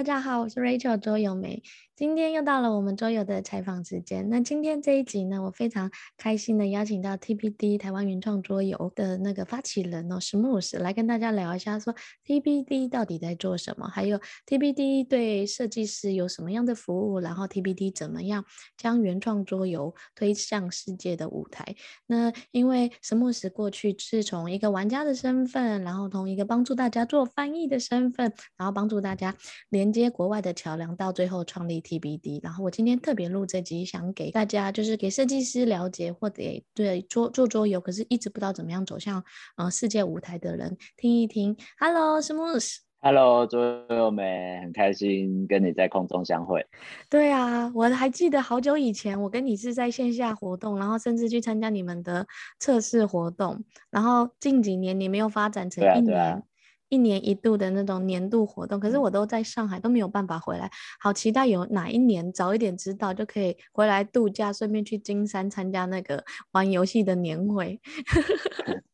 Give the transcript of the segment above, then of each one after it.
大家好，我是 Rachel 周友梅。今天又到了我们桌游的采访时间。那今天这一集呢，我非常开心的邀请到 TBD 台湾原创桌游的那个发起人哦，Smooth 来跟大家聊一下，说 TBD 到底在做什么，还有 TBD 对设计师有什么样的服务，然后 TBD 怎么样将原创桌游推向世界的舞台。那因为 Smooth 过去是从一个玩家的身份，然后从一个帮助大家做翻译的身份，然后帮助大家连接国外的桥梁，到最后创立。TBD，然后我今天特别录这集，想给大家就是给设计师了解，或者对做做桌游，可是一直不知道怎么样走向呃世界舞台的人听一听。Hello，Smooth。Hello，桌友们，很开心跟你在空中相会。对啊，我还记得好久以前，我跟你是在线下活动，然后甚至去参加你们的测试活动，然后近几年你没有发展成一年。一年一度的那种年度活动，可是我都在上海，都没有办法回来。好期待有哪一年早一点知道，就可以回来度假，顺便去金山参加那个玩游戏的年会。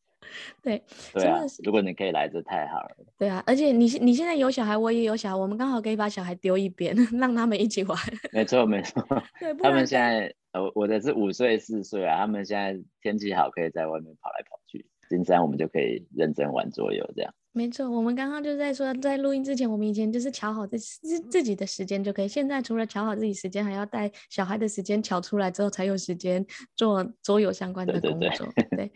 对，对啊，如果你可以来，这太好了。对啊，而且你你现在有小孩，我也有小孩，我们刚好可以把小孩丢一边，让他们一起玩。没错没错，对，他们现在呃，我的是五岁四岁啊，他们现在天气好，可以在外面跑来跑去。金山我们就可以认真玩桌游这样。没错，我们刚刚就在说，在录音之前，我们以前就是调好自自自己的时间就可以。现在除了调好自己时间，还要带小孩的时间调出来之后，才有时间做桌游相关的工作。对，对，对，对。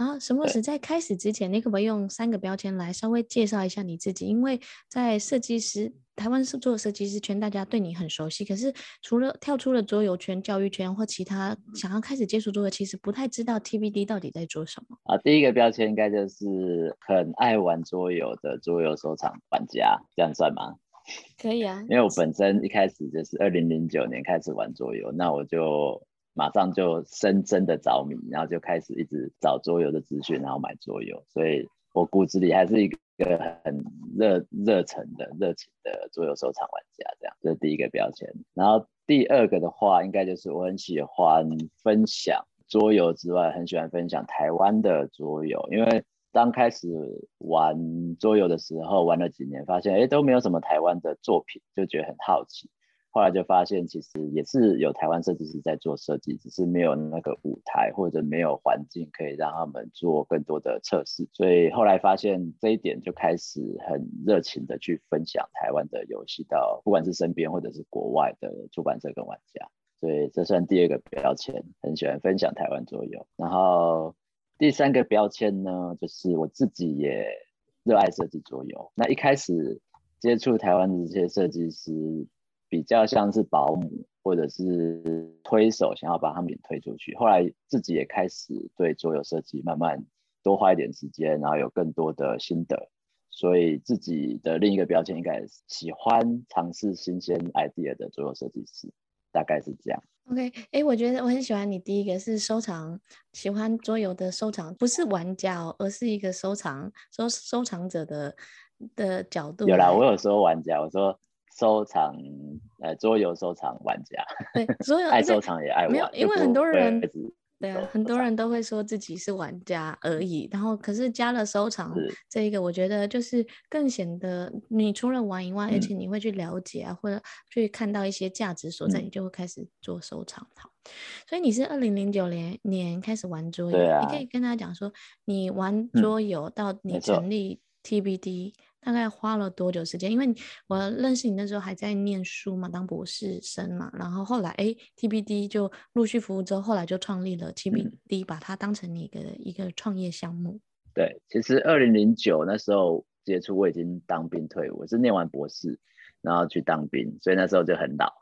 然后，Smooth 在开始之前，你可不可以用三个标签来稍微介绍一下你自己？因为在设计师。台湾是做设计师圈，大家对你很熟悉。可是除了跳出了桌游圈、教育圈或其他，想要开始接触桌游，其实不太知道 TBD 到底在做什么。啊，第一个标签应该就是很爱玩桌游的桌游收藏玩家，这样算吗？可以啊，因为我本身一开始就是二零零九年开始玩桌游，那我就马上就深深的着迷，然后就开始一直找桌游的资讯，然后买桌游，所以我骨子里还是一个。很热热忱的热情的桌游收藏玩家，这样，这是第一个标签。然后第二个的话，应该就是我很喜欢分享桌游之外，很喜欢分享台湾的桌游。因为刚开始玩桌游的时候，玩了几年，发现哎都没有什么台湾的作品，就觉得很好奇。后来就发现，其实也是有台湾设计师在做设计，只是没有那个舞台或者没有环境可以让他们做更多的测试。所以后来发现这一点，就开始很热情的去分享台湾的游戏到不管是身边或者是国外的出版社跟玩家。所以这算第二个标签，很喜欢分享台湾桌游。然后第三个标签呢，就是我自己也热爱设计桌游。那一开始接触台湾的这些设计师。比较像是保姆或者是推手，想要把他们给推出去。后来自己也开始对桌游设计慢慢多花一点时间，然后有更多的心得。所以自己的另一个标签应该是喜欢尝试新鲜 idea 的桌游设计师，大概是这样。OK，哎、欸，我觉得我很喜欢你第一个是收藏，喜欢桌游的收藏，不是玩家哦，而是一个收藏收收藏者的的角度。有啦，我有说玩家，我说。收藏，呃，桌游收藏玩家，对，桌游爱收藏也爱玩，没有，因为很多人，对啊，很多人都会说自己是玩家而已，然后可是加了收藏这一个，我觉得就是更显得你除了玩以外，而且你会去了解啊，或者去看到一些价值所在，你就会开始做收藏。好，所以你是二零零九年年开始玩桌游，你可以跟他讲说，你玩桌游到你成立 TBD。大概花了多久时间？因为我认识你那时候还在念书嘛，当博士生嘛。然后后来，哎，TBD 就陆续服务之后，后来就创立了 TBD，把它当成你的一个创业项目。对，其实二零零九那时候接触，我已经当兵退伍，我是念完博士，然后去当兵，所以那时候就很老，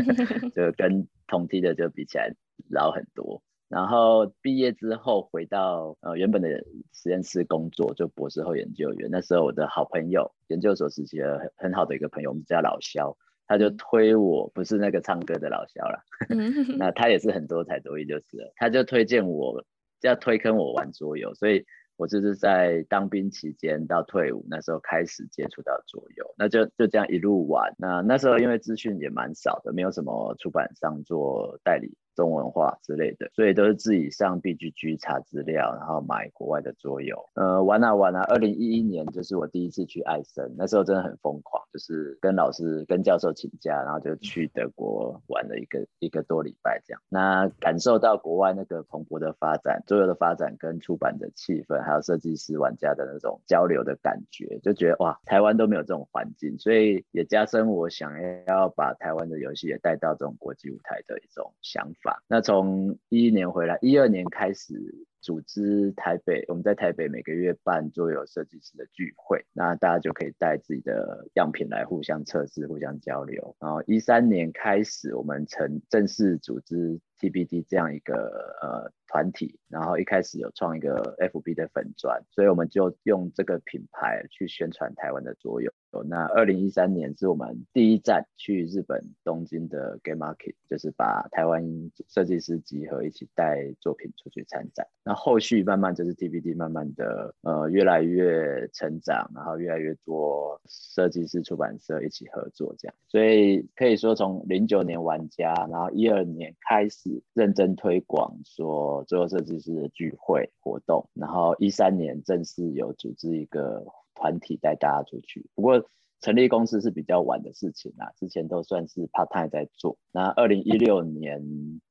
就跟同梯的就比起来老很多。然后毕业之后回到呃原本的实验室工作，就博士后研究员。那时候我的好朋友，研究所时期的很很好的一个朋友，我们叫老肖，他就推我，不是那个唱歌的老肖啦，那他也是很多才多艺就是了，他就推荐我，就要推坑我玩桌游，所以我就是在当兵期间到退伍那时候开始接触到桌游，那就就这样一路玩。那那时候因为资讯也蛮少的，没有什么出版商做代理。中文化之类的，所以都是自己上 BGG 查资料，然后买国外的桌游。呃，玩啊玩啊，二零一一年就是我第一次去艾森，那时候真的很疯狂，就是跟老师、跟教授请假，然后就去德国玩了一个一个多礼拜这样。那感受到国外那个蓬勃的发展，桌游的发展跟出版的气氛，还有设计师玩家的那种交流的感觉，就觉得哇，台湾都没有这种环境，所以也加深我想要把台湾的游戏也带到这种国际舞台的一种想法。那从一一年回来，一二年开始组织台北，我们在台北每个月办桌游设计师的聚会，那大家就可以带自己的样品来互相测试、互相交流。然后一三年开始，我们成正式组织 TBD 这样一个呃团体，然后一开始有创一个 FB 的粉专，所以我们就用这个品牌去宣传台湾的桌游。那二零一三年是我们第一站去日本东京的 Game Market，就是把台湾设计师集合一起带作品出去参展。那后续慢慢就是 TBD 慢慢的呃越来越成长，然后越来越多设计师出版社一起合作这样。所以可以说从零九年玩家，然后一二年开始认真推广说桌游设计师的聚会活动，然后一三年正式有组织一个。团体带大家出去，不过成立公司是比较晚的事情啦，之前都算是 part time 在做。那二零一六年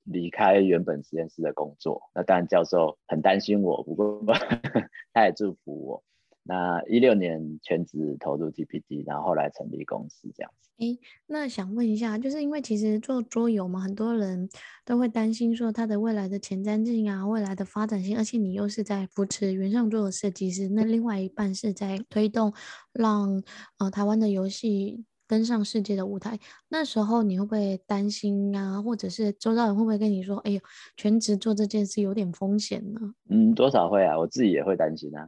离开原本实验室的工作，那当然教授很担心我，不过 他也祝福我。那一六年全职投入 GPT，然后后来成立公司这样子。诶，那想问一下，就是因为其实做桌游嘛，很多人都会担心说它的未来的前瞻性啊，未来的发展性，而且你又是在扶持原创桌的设计师，那另外一半是在推动让呃台湾的游戏登上世界的舞台。那时候你会不会担心啊？或者是周遭人会不会跟你说，哎呦，全职做这件事有点风险呢？嗯，多少会啊，我自己也会担心啊。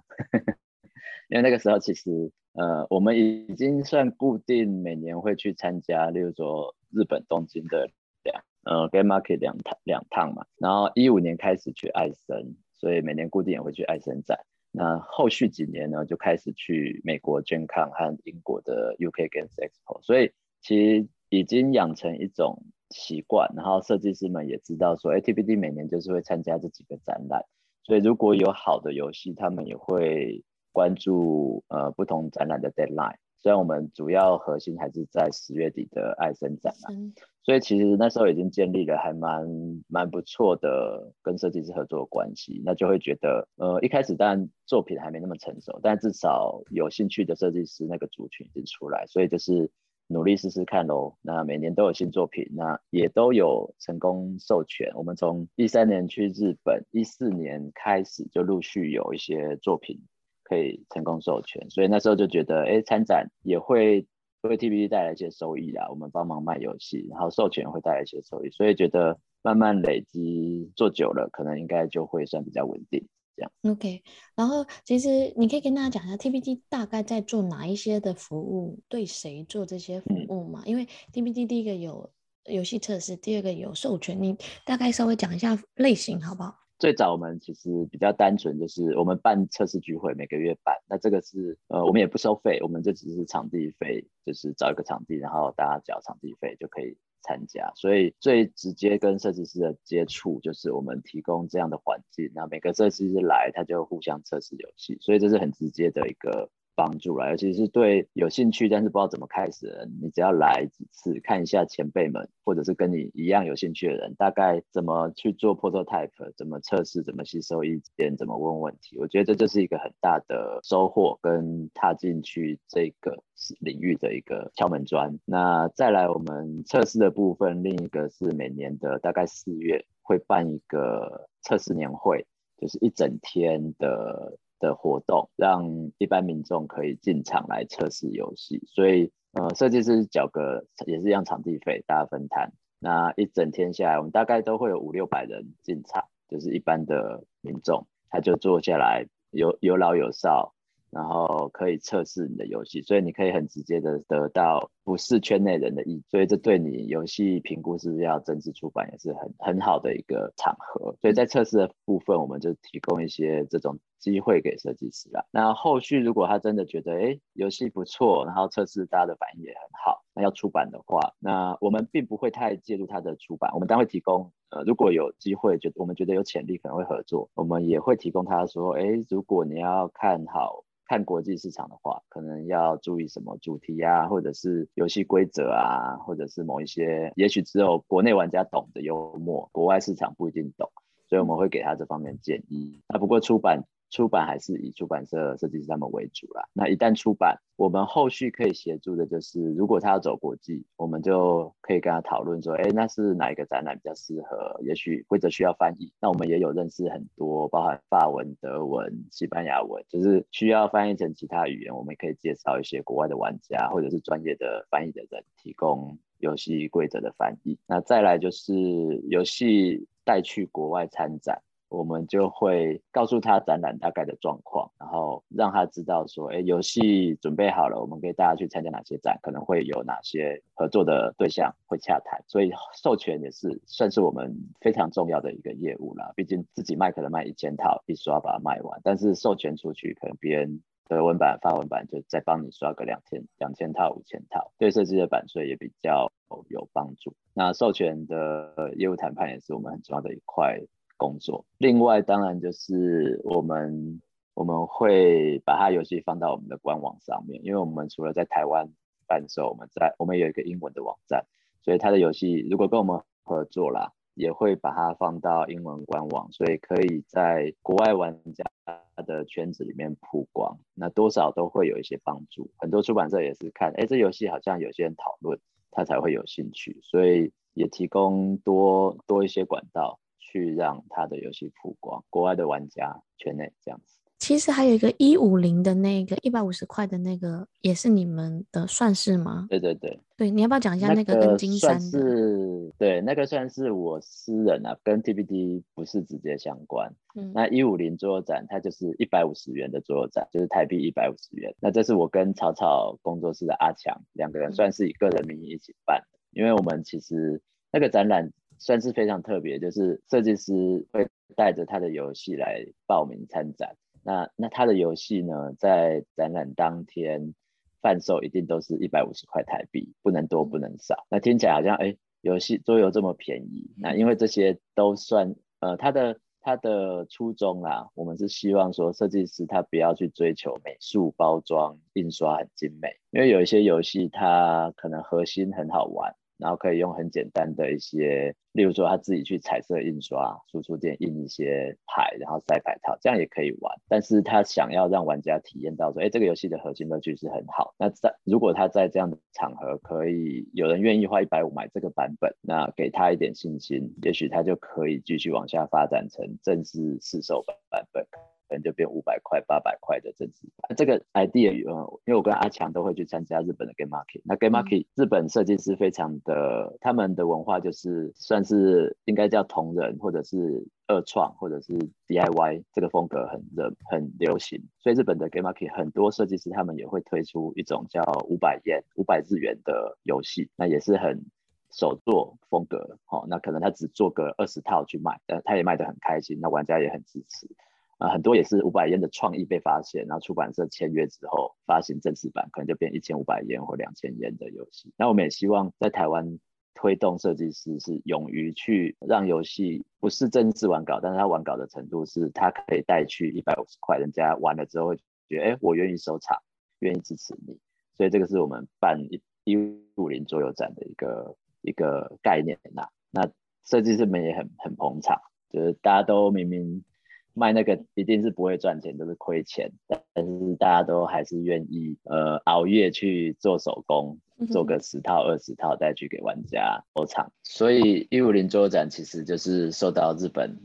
因为那个时候其实，呃，我们已经算固定每年会去参加，例如说日本东京的两，呃，Game Market 两趟两趟嘛。然后一五年开始去艾森，所以每年固定也会去艾森展。那后续几年呢，就开始去美国 Gen Con 和英国的 UK Games Expo。所以其实已经养成一种习惯，然后设计师们也知道说，哎，TBD 每年就是会参加这几个展览，所以如果有好的游戏，他们也会。关注呃不同展览的 deadline，虽然我们主要核心还是在十月底的爱森展啊，嗯、所以其实那时候已经建立了还蛮蛮不错的跟设计师合作的关系，那就会觉得呃一开始当然作品还没那么成熟，但至少有兴趣的设计师那个族群已经出来，所以就是努力试试看喽。那每年都有新作品，那也都有成功授权。我们从一三年去日本，一四年开始就陆续有一些作品。可以成功授权，所以那时候就觉得，哎，参展也会为 TBD 带来一些收益啦。我们帮忙卖游戏，然后授权会带来一些收益，所以觉得慢慢累积做久了，可能应该就会算比较稳定这样。OK，然后其实你可以跟大家讲一下 TBD 大概在做哪一些的服务，对谁做这些服务嘛？嗯、因为 TBD 第一个有游戏测试，第二个有授权，你大概稍微讲一下类型好不好？最早我们其实比较单纯，就是我们办测试聚会，每个月办。那这个是呃，我们也不收费，我们这只是场地费，就是找一个场地，然后大家交场地费就可以参加。所以最直接跟设计师的接触，就是我们提供这样的环境，那每个设计师来，他就互相测试游戏，所以这是很直接的一个。帮助了，尤其是对有兴趣但是不知道怎么开始的人，你只要来几次看一下前辈们，或者是跟你一样有兴趣的人，大概怎么去做 prototype，怎么测试，怎么吸收意见，怎么问问题，我觉得这就是一个很大的收获跟踏进去这个领域的一个敲门砖。那再来我们测试的部分，另一个是每年的大概四月会办一个测试年会，就是一整天的。的活动，让一般民众可以进场来测试游戏，所以呃，设计师缴个也是一样场地费，大家分摊。那一整天下来，我们大概都会有五六百人进场，就是一般的民众，他就坐下来，有有老有少。然后可以测试你的游戏，所以你可以很直接的得到不是圈内人的意，所以这对你游戏评估是不是要正式出版也是很很好的一个场合。所以在测试的部分，我们就提供一些这种机会给设计师啦。那后续如果他真的觉得哎游戏不错，然后测试大家的反应也很好，那要出版的话，那我们并不会太介入他的出版，我们当会提供呃，如果有机会，觉我们觉得有潜力，可能会合作，我们也会提供他说，哎，如果你要看好看国际市场的话，可能要注意什么主题啊，或者是游戏规则啊，或者是某一些，也许只有国内玩家懂的幽默，国外市场不一定懂，所以我们会给他这方面建议。那不过出版。出版还是以出版社设计师他们为主啦。那一旦出版，我们后续可以协助的就是，如果他要走国际，我们就可以跟他讨论说，哎，那是哪一个展览比较适合？也许规则需要翻译，那我们也有认识很多，包含法文、德文、西班牙文，就是需要翻译成其他语言，我们可以介绍一些国外的玩家或者是专业的翻译的人，提供游戏规则的翻译。那再来就是游戏带去国外参展。我们就会告诉他展览大概的状况，然后让他知道说，哎，游戏准备好了，我们可以带他去参加哪些展，可能会有哪些合作的对象会洽谈。所以授权也是算是我们非常重要的一个业务啦。毕竟自己卖可能卖一千套，一刷把它卖完，但是授权出去，可能别人德文版、法文版就再帮你刷个两千、两千套、五千套，对设计的版税也比较有帮助。那授权的业务谈判也是我们很重要的一块。工作，另外当然就是我们我们会把它游戏放到我们的官网上面，因为我们除了在台湾贩售，我们在我们有一个英文的网站，所以它的游戏如果跟我们合作啦，也会把它放到英文官网，所以可以在国外玩家的圈子里面曝光，那多少都会有一些帮助。很多出版社也是看，哎，这游戏好像有些人讨论，他才会有兴趣，所以也提供多多一些管道。去让他的游戏曝光，国外的玩家圈内这样子。其实还有一个一五零的那个一百五十块的那个，也是你们的算是吗？对对对，对，你要不要讲一下那个跟金山的？是，对，那个算是我私人啊，跟 TBD 不是直接相关。嗯，那一五零桌游展它就是一百五十元的桌游展，就是台币一百五十元。那这是我跟草草工作室的阿强两个人算是以个人名义一起办的，嗯，因为我们其实那个展览。算是非常特别，就是设计师会带着他的游戏来报名参展。那那他的游戏呢，在展览当天贩售一定都是一百五十块台币，不能多不能少。那听起来好像哎，游戏桌游这么便宜。那因为这些都算呃，他的他的初衷啊，我们是希望说设计师他不要去追求美术包装印刷很精美，因为有一些游戏它可能核心很好玩。然后可以用很简单的一些，例如说他自己去彩色印刷，输出店印一些牌，然后塞牌套，这样也可以玩。但是他想要让玩家体验到说，哎，这个游戏的核心乐趣是很好。那在如果他在这样的场合可以有人愿意花一百五买这个版本，那给他一点信心，也许他就可以继续往下发展成正式试售版版本。可能就变五百块、八百块的正式版。这个 idea，因为我跟阿强都会去参加日本的 Game Market。那 Game Market、嗯、日本设计师非常的，他们的文化就是算是应该叫同人或者是二创或者是 DIY 这个风格很热很流行。所以日本的 Game Market 很多设计师他们也会推出一种叫五百元、五百日元的游戏，那也是很手作风格。好、哦，那可能他只做个二十套去卖，但他也卖得很开心，那玩家也很支持。啊，很多也是五百元的创意被发现，然后出版社签约之后发行正式版，可能就变一千五百元或两千元的游戏。那我们也希望在台湾推动设计师是勇于去让游戏不是正式完稿，但是他完稿的程度是他可以带去一百五十块，人家玩了之后会觉得，哎，我愿意收藏，愿意支持你。所以这个是我们办一一五零桌游展的一个一个概念呐。那设计师们也很很捧场，就是大家都明明。卖那个一定是不会赚钱，都是亏钱，但是大家都还是愿意呃熬夜去做手工，做个十套二十套再去给玩家收藏。所以一五零桌游展其实就是受到日本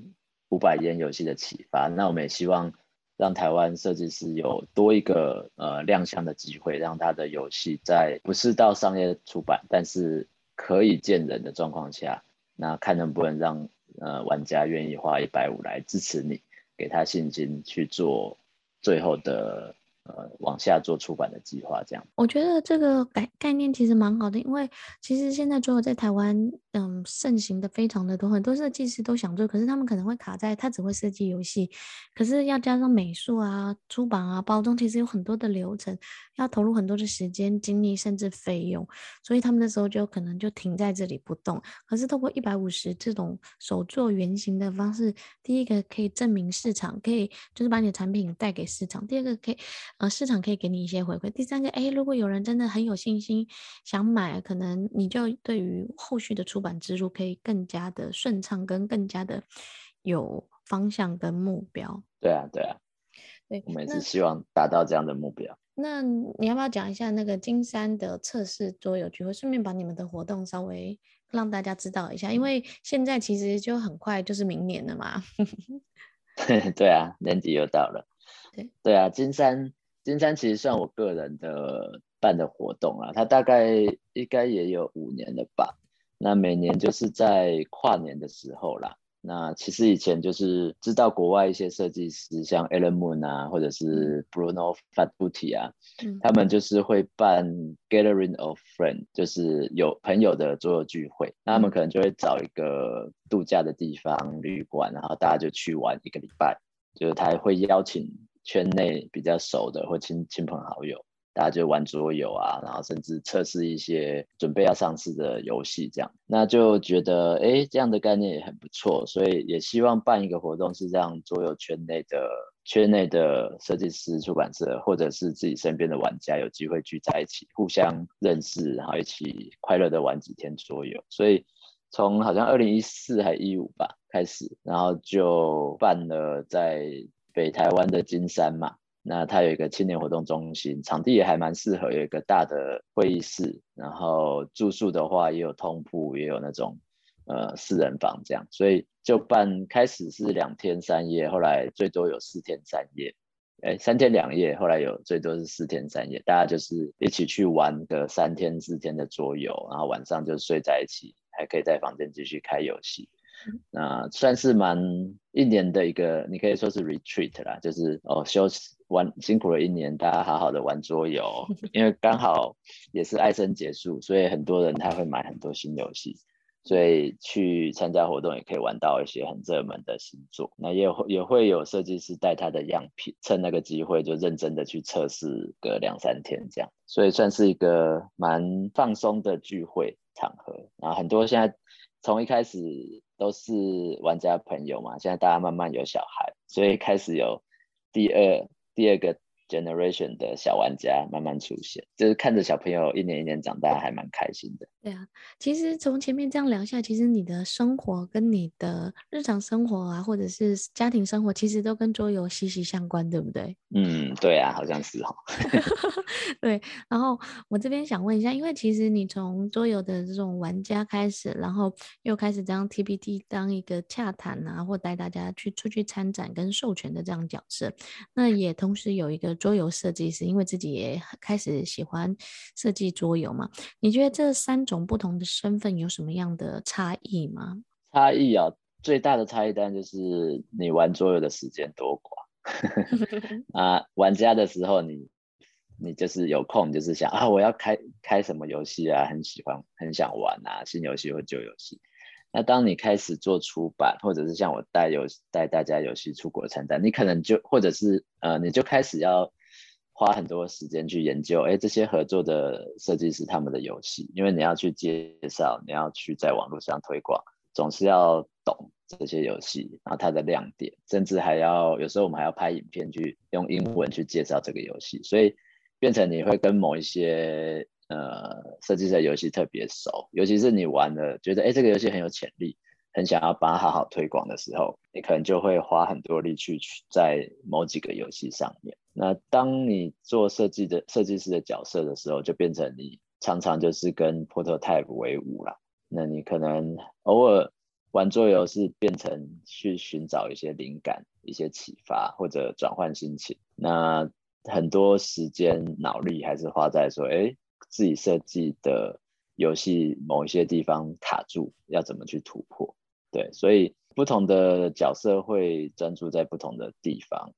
五百元游戏的启发，那我们也希望让台湾设计师有多一个呃亮相的机会，让他的游戏在不是到商业出版，但是可以见人的状况下，那看能不能让呃玩家愿意花一百五来支持你。给他信心去做最后的呃，往下做出版的计划，这样。我觉得这个概概念其实蛮好的，因为其实现在桌游在台湾，嗯，盛行的非常的多，很多设计师都想做，可是他们可能会卡在他只会设计游戏，可是要加上美术啊、出版啊、包装，其实有很多的流程，要投入很多的时间、精力甚至费用，所以他们那时候就可能就停在这里不动。可是透过一百五十这种手作原型的方式，第一个可以证明市场，可以就是把你的产品带给市场；第二个可以。呃，市场可以给你一些回馈。第三个，哎，如果有人真的很有信心想买，可能你就对于后续的出版之路可以更加的顺畅，跟更加的有方向跟目标。对啊，对啊，对，我们也是希望达到这样的目标。那你要不要讲一下那个金山的测试桌游聚会，顺便把你们的活动稍微让大家知道一下？因为现在其实就很快就是明年了嘛。对啊，年底又到了。对，对啊，金山。金山其实算我个人的办的活动啊，它大概应该也有五年了吧。那每年就是在跨年的时候啦。那其实以前就是知道国外一些设计师，像 Alan Moon 啊，或者是 Bruno Fatbuti 啊，嗯，他们就是会办 Gathering of Friends，就是有朋友的桌游聚会。那他们可能就会找一个度假的地方旅馆，然后大家就去玩一个礼拜，就是他会邀请。圈内比较熟的或亲亲朋好友，大家就玩桌游啊，然后甚至测试一些准备要上市的游戏，这样，那就觉得哎，这样的概念也很不错，所以也希望办一个活动，是让桌游圈内的圈内的设计师、出版社，或者是自己身边的玩家有机会聚在一起，互相认识，然后一起快乐的玩几天桌游。所以从好像二零一四还一五吧开始，然后就办了在。北台湾的金山嘛，那它有一个青年活动中心，场地也还蛮适合，有一个大的会议室，然后住宿的话也有通铺，也有那种呃四人房这样，所以就办开始是两天三夜，后来最多有四天三夜，哎，三天两夜，后来有最多是四天三夜，大家就是一起去玩个三天四天的桌游，然后晚上就睡在一起，还可以在房间继续开游戏。那算是蛮一年的一个，你可以说是 retreat 啦，就是哦休息玩辛苦了一年，大家好好的玩桌游，因为刚好也是艾森结束，所以很多人他会买很多新游戏，所以去参加活动也可以玩到一些很热门的新作。那也会也会有设计师带他的样品，趁那个机会就认真的去测试个两三天这样，所以算是一个蛮放松的聚会场合。然后很多现在从一开始。都是玩家朋友嘛，现在大家慢慢有小孩，所以开始有第二第二个 generation 的小玩家慢慢出现，就是看着小朋友一年一年长大，还蛮开心的。对啊，其实从前面这样聊下，其实你的生活跟你的日常生活啊，或者是家庭生活，其实都跟桌游息息相关，对不对？嗯，对啊，好像是哦。对，然后我这边想问一下，因为其实你从桌游的这种玩家开始，然后又开始当 TPT 当一个洽谈啊，或带大家去出去参展跟授权的这样角色，那也同时有一个桌游设计师，因为自己也开始喜欢设计桌游嘛，你觉得这三种不同的身份有什么样的差异吗？差异啊，最大的差异当然就是你玩桌游的时间多寡 啊。玩家的时候你，你你就是有空，就是想啊，我要开开什么游戏啊，很喜欢，很想玩啊，新游戏或旧游戏。那当你开始做出版，或者是像我带游带大家游戏出国参展，你可能就或者是呃，你就开始要。花很多时间去研究，哎，这些合作的设计师他们的游戏，因为你要去介绍，你要去在网络上推广，总是要懂这些游戏，然后它的亮点，甚至还要有时候我们还要拍影片去用英文去介绍这个游戏，所以变成你会跟某一些呃设计师的游戏特别熟，尤其是你玩了觉得哎这个游戏很有潜力。很想要把它好好推广的时候，你可能就会花很多力去在某几个游戏上面。那当你做设计的设计师的角色的时候，就变成你常常就是跟 prototype 为伍了。那你可能偶尔玩桌游是变成去寻找一些灵感、一些启发或者转换心情。那很多时间脑力还是花在说，哎，自己设计的游戏某一些地方卡住，要怎么去突破？对，所以不同的角色会专注在不同的地方。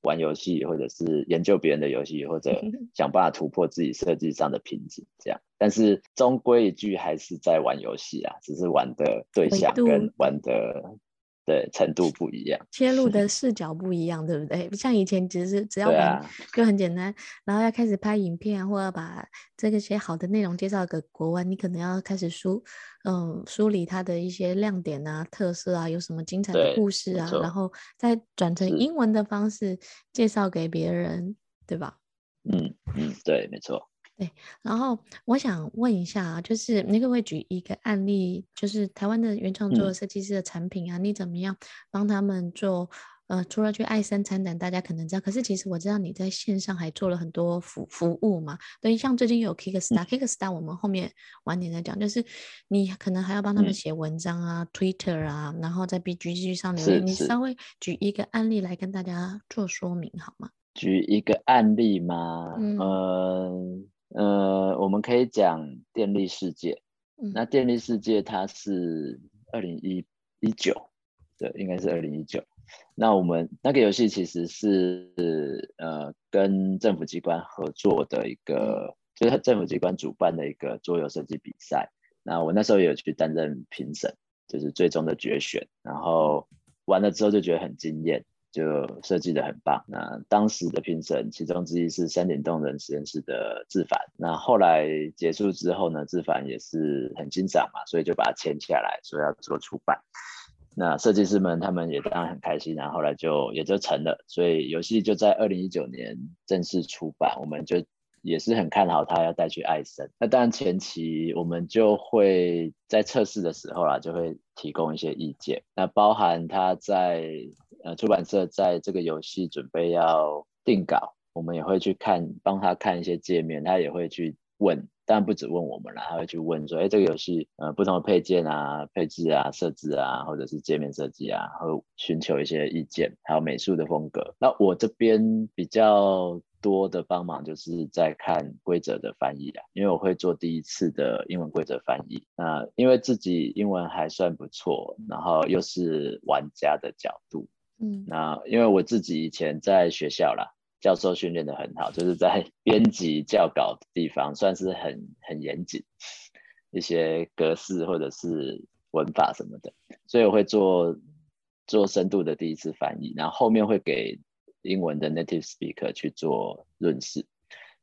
玩游戏，或者是研究别人的游戏，或者 想办法突破自己设计上的瓶颈，这样。但是终归一句，还是在玩游戏啊，只是玩的对象跟玩的。对，程度不一样，切入的视角不一样，对不对？像以前只是只要玩就很简单，啊、然后要开始拍影片，或者把这个些好的内容介绍给国外，你可能要开始梳嗯梳理它的一些亮点啊、特色啊，有什么精彩的故事啊，然后再转成英文的方式介绍给别人，对吧？嗯嗯，对，没错。对，然后我想问一下啊，就是你可不可以举一个案例，就是台湾的原创做设计师的产品啊，嗯、你怎么样帮他们做？呃，除了去爱森参展，大家可能知道，可是其实我知道你在线上还做了很多服服务嘛。对，像最近有 Kickstarter，Kickstarter、嗯、我们后面晚点再讲，就是你可能还要帮他们写文章啊、嗯、Twitter 啊，然后在 BGG 上留言。你稍微举一个案例来跟大家做说明好吗？举一个案例吗？嗯。呃呃，我们可以讲电力世界。嗯、那电力世界它是二零一一九，对，应该是二零一九。那我们那个游戏其实是呃跟政府机关合作的一个，就是政府机关主办的一个桌游设计比赛。那我那时候也有去担任评审，就是最终的决选。然后玩了之后就觉得很惊艳。就设计的很棒。那当时的评审其中之一是山顶洞人实验室的志凡。那后来结束之后呢，志凡也是很欣赏嘛，所以就把它签下来，说要做出版。那设计师们他们也当然很开心，然后后来就也就成了。所以游戏就在二零一九年正式出版，我们就也是很看好它，要带去爱森。那当然前期我们就会在测试的时候啦，就会提供一些意见，那包含他在。呃，出版社在这个游戏准备要定稿，我们也会去看，帮他看一些界面，他也会去问，当然不只问我们啦，他会去问说，哎，这个游戏呃不同的配件啊、配置啊、设置啊，或者是界面设计啊，会寻求一些意见，还有美术的风格。那我这边比较多的帮忙就是在看规则的翻译啦，因为我会做第一次的英文规则翻译。那因为自己英文还算不错，然后又是玩家的角度。嗯，那因为我自己以前在学校啦，教授训练的很好，就是在 编辑教稿的地方算是很很严谨，一些格式或者是文法什么的，所以我会做做深度的第一次翻译，然后后面会给英文的 native speaker 去做润饰，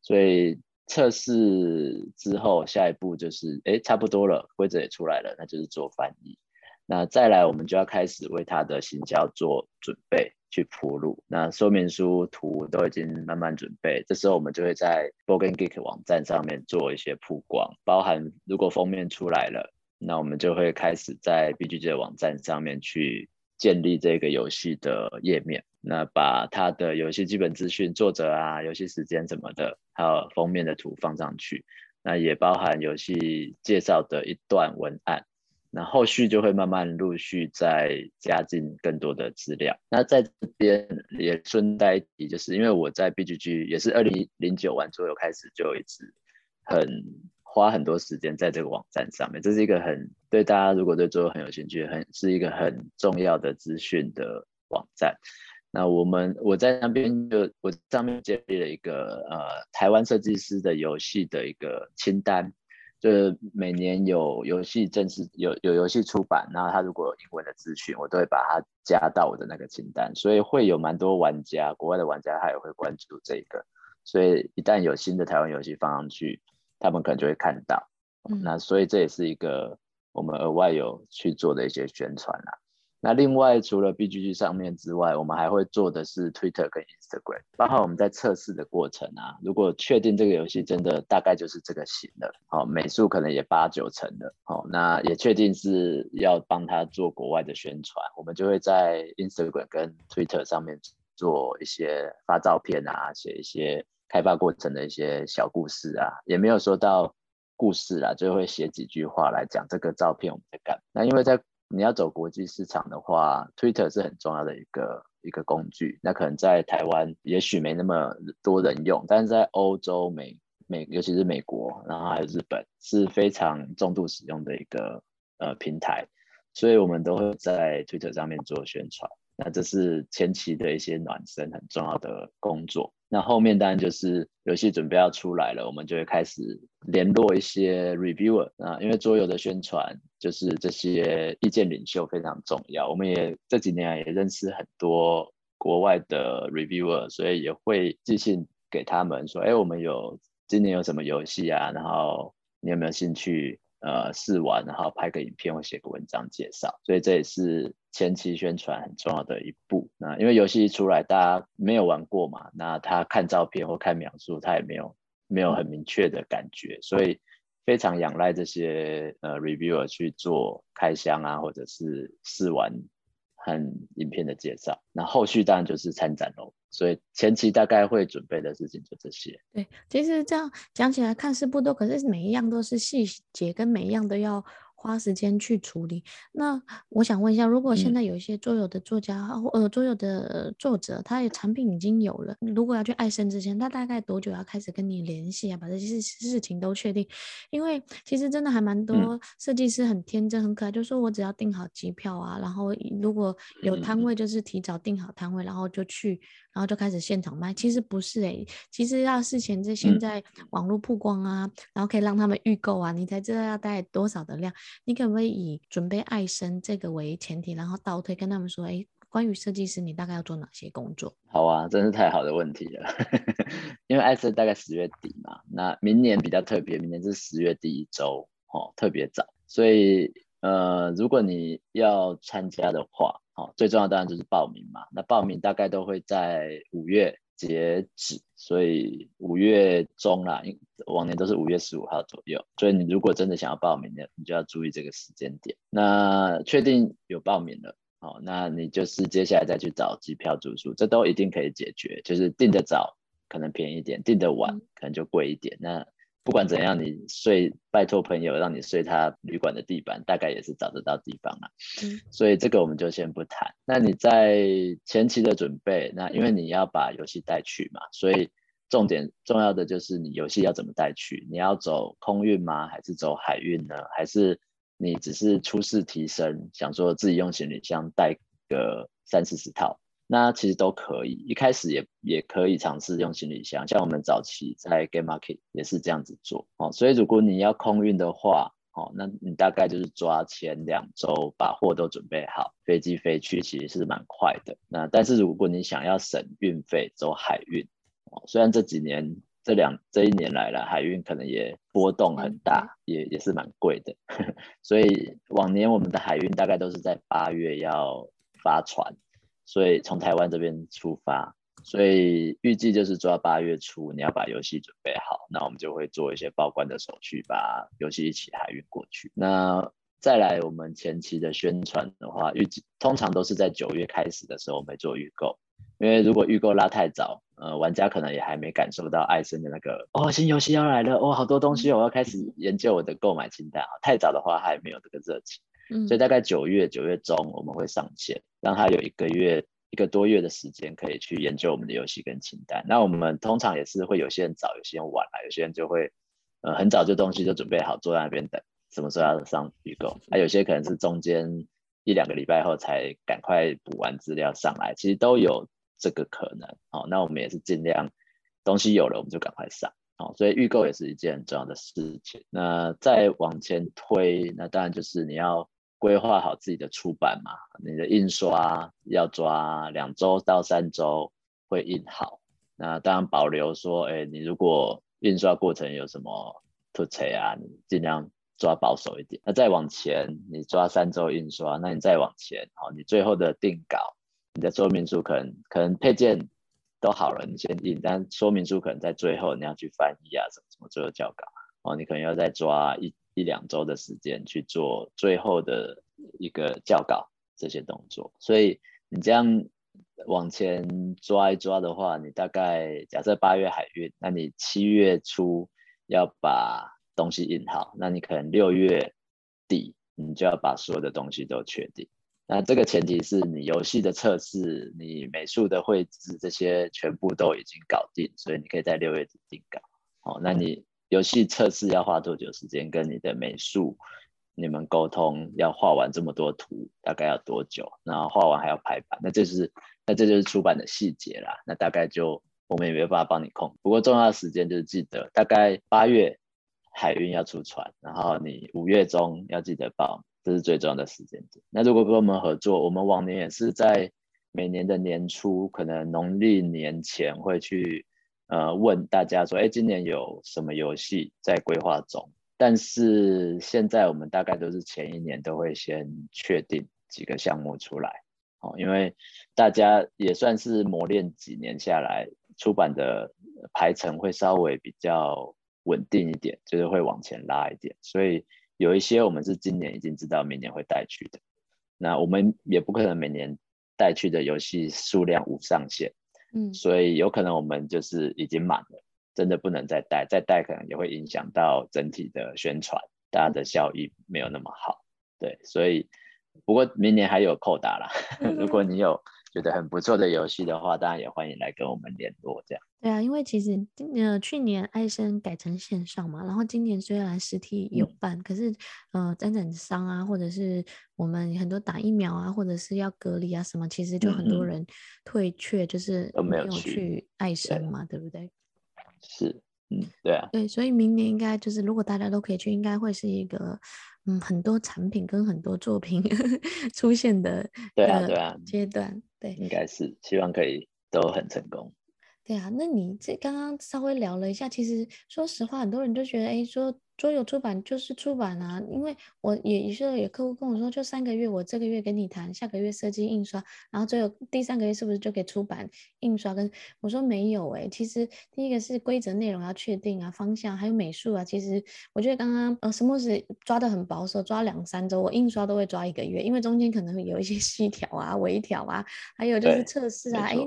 所以测试之后下一步就是，哎，差不多了，规则也出来了，那就是做翻译。那再来，我们就要开始为它的行销做准备，去铺路。那说明书、图都已经慢慢准备，这时候我们就会在 Bogan Geek 网站上面做一些曝光，包含如果封面出来了，那我们就会开始在 BGG 的网站上面去建立这个游戏的页面，那把它的游戏基本资讯、作者啊、游戏时间什么的，还有封面的图放上去，那也包含游戏介绍的一段文案。那后续就会慢慢陆续再加进更多的资料。那在这边也顺带一提，就是因为我在 BGG 也是二零零九玩桌游开始就一直很花很多时间在这个网站上面，这是一个很对大家如果对桌游很有兴趣，很是一个很重要的资讯的网站。那我们我在那边就我上面建立了一个呃台湾设计师的游戏的一个清单。就是每年有游戏正式有有游戏出版，然后他如果有英文的资讯，我都会把它加到我的那个清单，所以会有蛮多玩家，国外的玩家他也会关注这个，所以一旦有新的台湾游戏放上去，他们可能就会看到，嗯、那所以这也是一个我们额外有去做的一些宣传啦。那另外除了 BGG 上面之外，我们还会做的是 Twitter 跟 Instagram，包括我们在测试的过程啊，如果确定这个游戏真的大概就是这个型的，好，美术可能也八九成的，好，那也确定是要帮他做国外的宣传，我们就会在 Instagram 跟 Twitter 上面做一些发照片啊，写一些开发过程的一些小故事啊，也没有说到故事啦，就会写几句话来讲这个照片我们在干。那因为在你要走国际市场的话，Twitter 是很重要的一个一个工具。那可能在台湾也许没那么多人用，但是在欧洲、美美，尤其是美国，然后还有日本，是非常重度使用的一个呃平台。所以我们都会在 Twitter 上面做宣传。那这是前期的一些暖身很重要的工作。那后面当然就是游戏准备要出来了，我们就会开始联络一些 reviewer 啊，因为桌游的宣传就是这些意见领袖非常重要。我们也这几年也认识很多国外的 reviewer，所以也会寄信给他们说，哎，我们有今年有什么游戏啊？然后你有没有兴趣？呃，试玩，然后拍个影片或写个文章介绍，所以这也是前期宣传很重要的一步。那因为游戏一出来，大家没有玩过嘛，那他看照片或看描述，他也没有没有很明确的感觉，所以非常仰赖这些呃 reviewer 去做开箱啊，或者是试玩和影片的介绍。那后续当然就是参展喽。所以前期大概会准备的事情就这些。对，其实这样讲起来看似不多，可是每一样都是细节，跟每一样都要。花时间去处理。那我想问一下，如果现在有一些桌游的作家，或、嗯、呃桌游的作者，他的产品已经有了，如果要去艾森之前，他大概多久要开始跟你联系啊？把这些事情都确定？因为其实真的还蛮多设计师很天真、很可爱，就说我只要订好机票啊，然后如果有摊位，就是提早订好摊位，然后就去，然后就开始现场卖。其实不是诶、欸，其实要事前在现在网络曝光啊，然后可以让他们预购啊，你才知道要带多少的量。你可不可以以准备艾森这个为前提，然后倒推跟他们说，哎，关于设计师，你大概要做哪些工作？好啊，真是太好的问题了。因为艾森大概十月底嘛，那明年比较特别，明年是十月第一周，哦，特别早。所以，呃，如果你要参加的话，哦，最重要当然就是报名嘛。那报名大概都会在五月。截止，所以五月中啦，因往年都是五月十五号左右，所以你如果真的想要报名的，你就要注意这个时间点。那确定有报名了，哦，那你就是接下来再去找机票住宿，这都一定可以解决，就是订得早可能便宜一点，订得晚可能就贵一点。那不管怎样，你睡拜托朋友让你睡他旅馆的地板，大概也是找得到地方了。嗯，所以这个我们就先不谈。那你在前期的准备，那因为你要把游戏带去嘛，所以重点重要的就是你游戏要怎么带去？你要走空运吗？还是走海运呢？还是你只是初试提升，想说自己用行李箱带个三四十套？那其实都可以，一开始也也可以尝试用行李箱，像我们早期在 Game Market 也是这样子做哦。所以如果你要空运的话，哦，那你大概就是抓前两周把货都准备好，飞机飞去其实是蛮快的。那但是如果你想要省运费，走海运哦，虽然这几年这两这一年来了，海运可能也波动很大，也也是蛮贵的。所以往年我们的海运大概都是在八月要发船。所以从台湾这边出发，所以预计就是抓八月初，你要把游戏准备好，那我们就会做一些报关的手续，把游戏一起海运过去。那再来我们前期的宣传的话，预计通常都是在九月开始的时候我们做预购，因为如果预购拉太早，呃，玩家可能也还没感受到艾森的那个哦，新游戏要来了，哦，好多东西，我要开始研究我的购买清单啊。太早的话还没有这个热情。所以大概九月九月中我们会上线，让他有一个月一个多月的时间可以去研究我们的游戏跟清单。那我们通常也是会有些人早，有些人晚啊，有些人就会呃很早就东西就准备好，坐在那边等什么时候要上预购。那有些可能是中间一两个礼拜后才赶快补完资料上来，其实都有这个可能。哦，那我们也是尽量东西有了我们就赶快上。哦，所以预购也是一件很重要的事情。那再往前推，那当然就是你要。规划好自己的出版嘛，你的印刷要抓两周到三周会印好。那当然保留说，哎，你如果印刷过程有什么突兀啊，你尽量抓保守一点。那再往前，你抓三周印刷，那你再往前，好，你最后的定稿，你的说明书可能可能配件都好了，你先印，但说明书可能在最后你要去翻译啊，什么什么最后校稿，哦，你可能要再抓一。一两周的时间去做最后的一个校稿这些动作，所以你这样往前抓一抓的话，你大概假设八月海运，那你七月初要把东西印好，那你可能六月底你就要把所有的东西都确定。那这个前提是你游戏的测试、你美术的绘制这些全部都已经搞定，所以你可以在六月底定稿。好，那你。游戏测试要花多久时间？跟你的美术你们沟通要画完这么多图，大概要多久？然后画完还要排版，那这是那这就是出版的细节啦。那大概就我们也没有办法帮你控。不过重要的时间就是记得，大概八月海运要出船，然后你五月中要记得报，这是最重要的时间点。那如果跟我们合作，我们往年也是在每年的年初，可能农历年前会去呃问大家说，哎，今年有什么游戏在规划中？但是现在我们大概都是前一年都会先确定几个项目出来，哦，因为大家也算是磨练几年下来，出版的排程会稍微比较稳定一点，就是会往前拉一点。所以有一些我们是今年已经知道明年会带去的，那我们也不可能每年带去的游戏数量无上限，嗯，所以有可能我们就是已经满了。真的不能再带，再带可能也会影响到整体的宣传，大家的效益没有那么好。对，所以不过明年还有扣打啦。如果你有觉得很不错的游戏的话，当然也欢迎来跟我们联络。这样。对啊，因为其实呃去年爱森改成线上嘛，然后今年虽然实体有办，嗯、可是呃展展商啊，或者是我们很多打疫苗啊，或者是要隔离啊什么，其实就很多人退却，就是没有去爱森嘛，对不对？是，嗯，对啊，对，所以明年应该就是，如果大家都可以去，应该会是一个，嗯，很多产品跟很多作品 出现的，对啊，对啊，阶段，对，应该是，希望可以都很成功。对啊，那你这刚刚稍微聊了一下，其实说实话，很多人就觉得，哎，说。桌游出版就是出版啊，因为我也有时候有客户跟我说，就三个月，我这个月跟你谈，下个月设计印刷，然后最后第三个月是不是就可以出版印刷？跟我说没有诶、欸，其实第一个是规则内容要确定啊，方向还有美术啊，其实我觉得刚刚呃什么是抓得很保守，抓两三周，我印刷都会抓一个月，因为中间可能会有一些 细条啊、微调啊，还有就是测试啊，哎，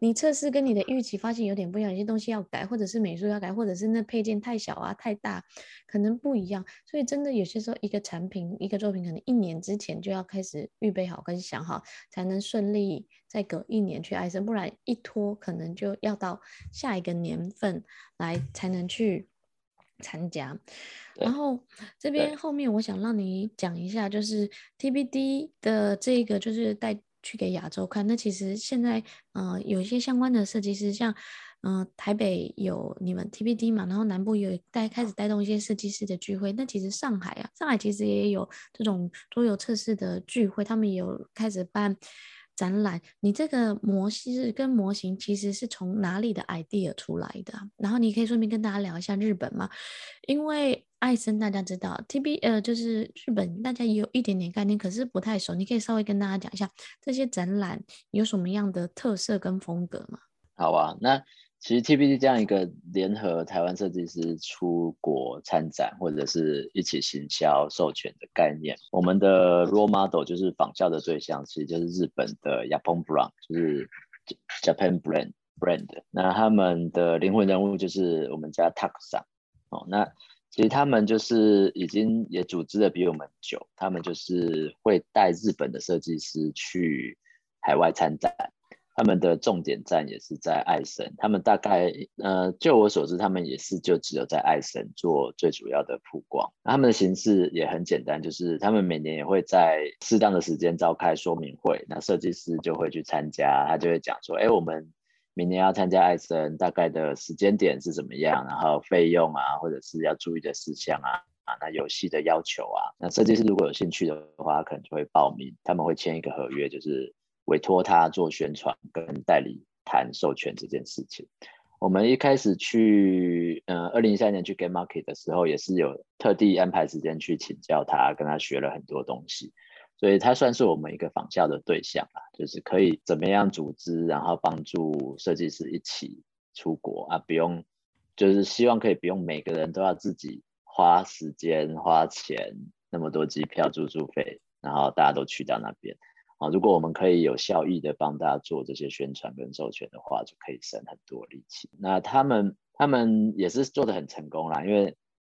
你测试跟你的预期发现有点不一样，有些东西要改，或者是美术要改，或者是那配件太小啊、太大。可能不一样，所以真的有些时候，一个产品、一个作品，可能一年之前就要开始预备好跟想好，才能顺利再隔一年去艾森，不然一拖，可能就要到下一个年份来才能去参加。然后这边后面我想让你讲一下，就是 TBD 的这个，就是带去给亚洲看。那其实现在，呃，有一些相关的设计师，像。嗯、台北有你们 TBD 嘛，然后南部有带开始带动一些设计师的聚会。那其实上海啊，上海其实也有这种桌游测试的聚会，他们也有开始办展览。你这个模式跟模型其实是从哪里的 idea 出来的？然后你可以顺便跟大家聊一下日本嘛，因为艾森大家知道 TB 呃就是日本大家也有一点点概念，可是不太熟。你可以稍微跟大家讲一下这些展览有什么样的特色跟风格吗？好啊，那。其实 TBD 这样一个联合台湾设计师出国参展或者是一起行销授权的概念，我们的 role model 就是仿效的对象，其实就是日本的 Yapon Brand，就是 Japan Brand Brand。那他们的灵魂人物就是我们家 Tak 桑哦。那其实他们就是已经也组织的比我们久，他们就是会带日本的设计师去海外参展。他们的重点站也是在艾森，他们大概呃，就我所知，他们也是就只有在艾森做最主要的曝光。他们的形式也很简单，就是他们每年也会在适当的时间召开说明会，那设计师就会去参加，他就会讲说，哎，我们明年要参加艾森，大概的时间点是怎么样，然后费用啊，或者是要注意的事项啊，啊，那游戏的要求啊，那设计师如果有兴趣的话，可能就会报名，他们会签一个合约，就是。委托他做宣传跟代理谈授权这件事情，我们一开始去，呃，二零一三年去 Game Market 的时候，也是有特地安排时间去请教他，跟他学了很多东西，所以他算是我们一个仿效的对象啊，就是可以怎么样组织，然后帮助设计师一起出国啊，不用，就是希望可以不用每个人都要自己花时间花钱那么多机票住宿费，然后大家都去到那边。啊，如果我们可以有效益的帮大家做这些宣传跟授权的话，就可以省很多力气。那他们他们也是做的很成功啦，因为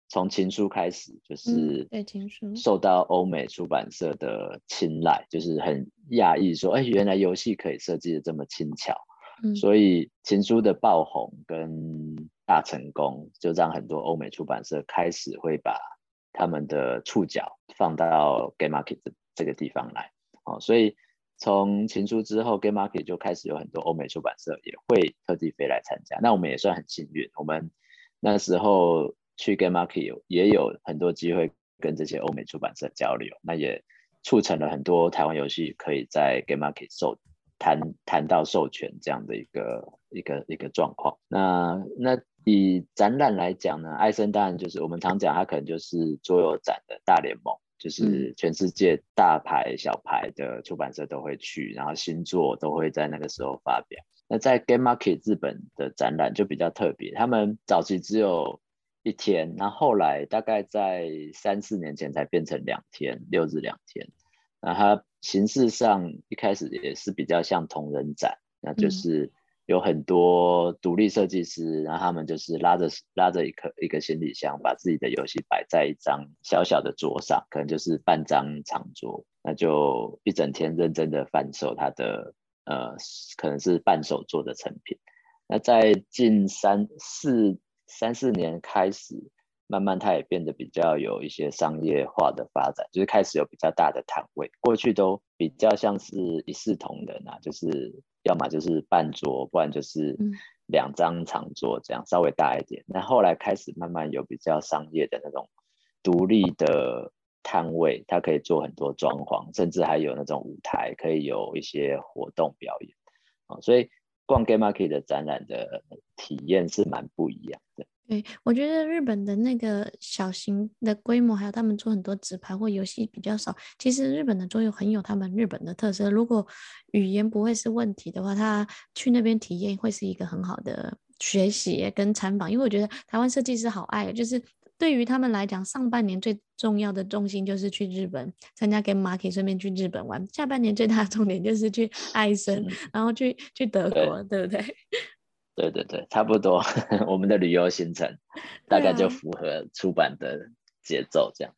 从情书开始就是对情书受到欧美出版社的青睐，就是很讶异说，哎，原来游戏可以设计的这么轻巧。嗯，所以情书的爆红跟大成功，就让很多欧美出版社开始会把他们的触角放到 Game Market 这个地方来。哦，所以从情书之后，Game Market 就开始有很多欧美出版社也会特地飞来参加。那我们也算很幸运，我们那时候去 Game Market 也有很多机会跟这些欧美出版社交流，那也促成了很多台湾游戏可以在 Game Market 授谈谈到授权这样的一个一个一个状况。那那以展览来讲呢，艾森当然就是我们常讲，它可能就是桌游展的大联盟。就是全世界大牌、小牌的出版社都会去，然后新作都会在那个时候发表。那在 Game Market 日本的展览就比较特别，他们早期只有一天，那后后来大概在三四年前才变成两天，六日两天。那它形式上一开始也是比较像同人展，那就是。有很多独立设计师，然后他们就是拉着拉着一个一个行李箱，把自己的游戏摆在一张小小的桌上，可能就是半张长桌，那就一整天认真的贩售他的呃，可能是半手做的成品。那在近三四三四年开始，慢慢它也变得比较有一些商业化的发展，就是开始有比较大的摊位，过去都比较像是一视同仁啊，就是。要么就是半桌，不然就是两张长桌，这样稍微大一点。那后来开始慢慢有比较商业的那种独立的摊位，它可以做很多装潢，甚至还有那种舞台，可以有一些活动表演。啊，所以逛 Game Market 的展览的体验是蛮不一样的。对，我觉得日本的那个小型的规模，还有他们做很多纸牌或游戏比较少。其实日本的桌游很有他们日本的特色。如果语言不会是问题的话，他去那边体验会是一个很好的学习跟参访。因为我觉得台湾设计师好爱，就是对于他们来讲，上半年最重要的重心就是去日本参加 Game Market，顺便去日本玩。下半年最大的重点就是去艾森，然后去去德国，对，对不对？对对对，差不多，我们的旅游行程大概就符合出版的节奏这样。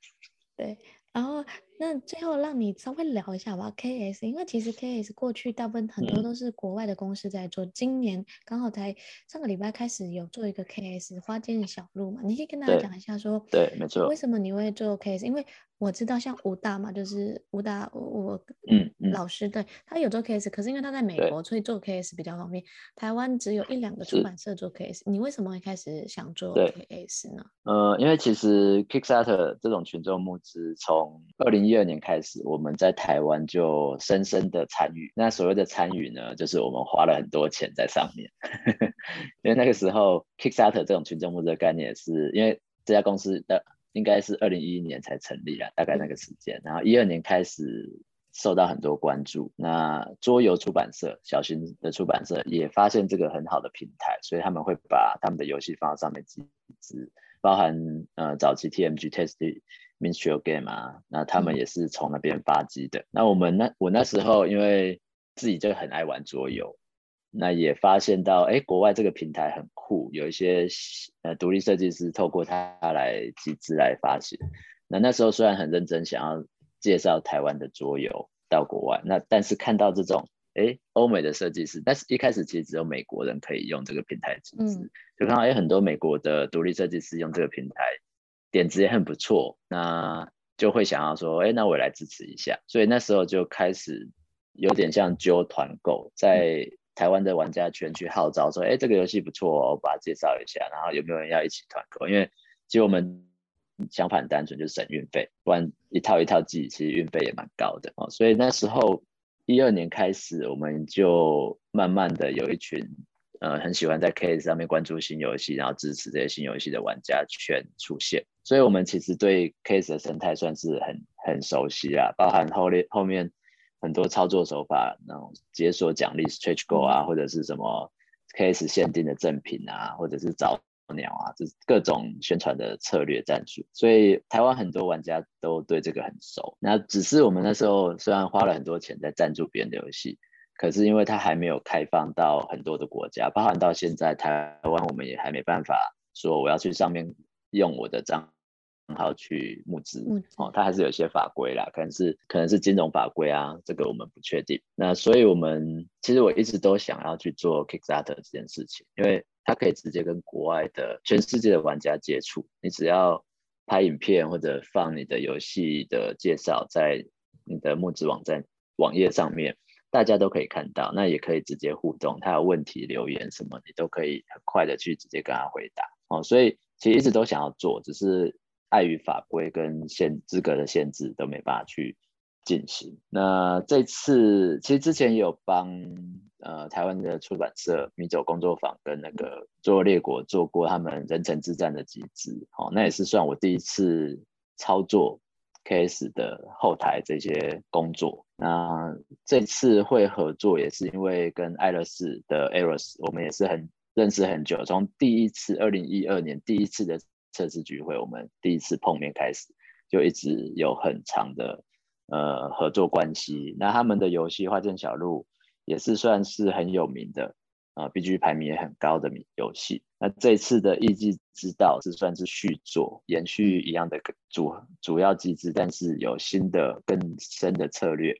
对，然后。那最后让你稍微聊一下吧，KS，因为其实 KS 过去大部分很多都是国外的公司在做，嗯、今年刚好才上个礼拜开始有做一个 KS 花间小路嘛，你可以跟大家讲一下说，对，对，没错，为什么你会做 KS？因为我知道像武大嘛，就是武大我嗯，嗯老师对他有做 case，可是因为他在美国，所以做 case 比较方便。台湾只有一两个出版社做 case，你为什么会开始想做 case 呢？呃，因为其实 Kickstarter 这种群众募资从二零一二年开始，我们在台湾就深深的参与。那所谓的参与呢，就是我们花了很多钱在上面。因为那个时候，Kickstarter 这种群众募资的概念是，因为这家公司的应该是二零一一年才成立了，大概那个时间。然后一二年开始受到很多关注。那桌游出版社、小型的出版社也发现这个很好的平台，所以他们会把他们的游戏放到上面集资，包含呃早期 TMG Testy。Minstrel Game 啊，那他们也是从那边发迹的。那我们那我那时候因为自己就很爱玩桌游，那也发现到哎、欸，国外这个平台很酷，有一些呃独立设计师透过它来集资来发行。那那时候虽然很认真想要介绍台湾的桌游到国外，那但是看到这种哎欧美的设计师，但是一开始其实只有美国人可以用这个平台集资，就看到哎很多美国的独立设计师用这个平台。点子也很不错，那就会想要说，哎，那我也来支持一下。所以那时候就开始有点像揪团购，在台湾的玩家圈去号召说，哎，这个游戏不错哦，把它介绍一下，然后有没有人要一起团购？因为其实我们想法很单纯，就是省运费，不然一套一套寄，其实运费也蛮高的哦。所以那时候一二年开始，我们就慢慢的有一群。呃，很喜欢在 KS 上面关注新游戏，然后支持这些新游戏的玩家圈出现，所以我们其实对 KS 的生态算是很很熟悉啊，包含后面后面很多操作手法，那种解锁奖励 Stretch Goal 啊，或者是什么 case 限定的赠品啊，或者是找鸟啊，这各种宣传的策略战术，所以台湾很多玩家都对这个很熟。那只是我们那时候虽然花了很多钱在赞助别人的游戏。可是因为它还没有开放到很多的国家，包含到现在台湾，我们也还没办法说我要去上面用我的账号去募资哦，它还是有些法规啦，可能是可能是金融法规啊，这个我们不确定。那所以我们其实我一直都想要去做 Kickstarter 这件事情，因为它可以直接跟国外的全世界的玩家接触，你只要拍影片或者放你的游戏的介绍在你的募资网站网页上面，大家都可以看到。那也可以直接互动，他有问题留言什么，你都可以很快的去直接跟他回答。哦，所以其实一直都想要做，只是碍于法规跟限资格的限制，都没办法去进行。那这次其实之前也有帮呃台湾的出版社米酒工作坊跟那个做列国做过他们人城之战的集资，哦，那也是算我第一次操作 KS 的后台这些工作。那这次会合作也是因为跟爱乐士的 Eros，我们也是很认识很久，从第一次二零一二年第一次的测试聚会，我们第一次碰面开始，就一直有很长的。呃，合作关系。那他们的游戏《花见小路》也是算是很有名的啊，呃，BG 排名也很高的游戏。那这次的艺伎之道是算是续作，延续一样的主主要机制，但是有新的更深的策略。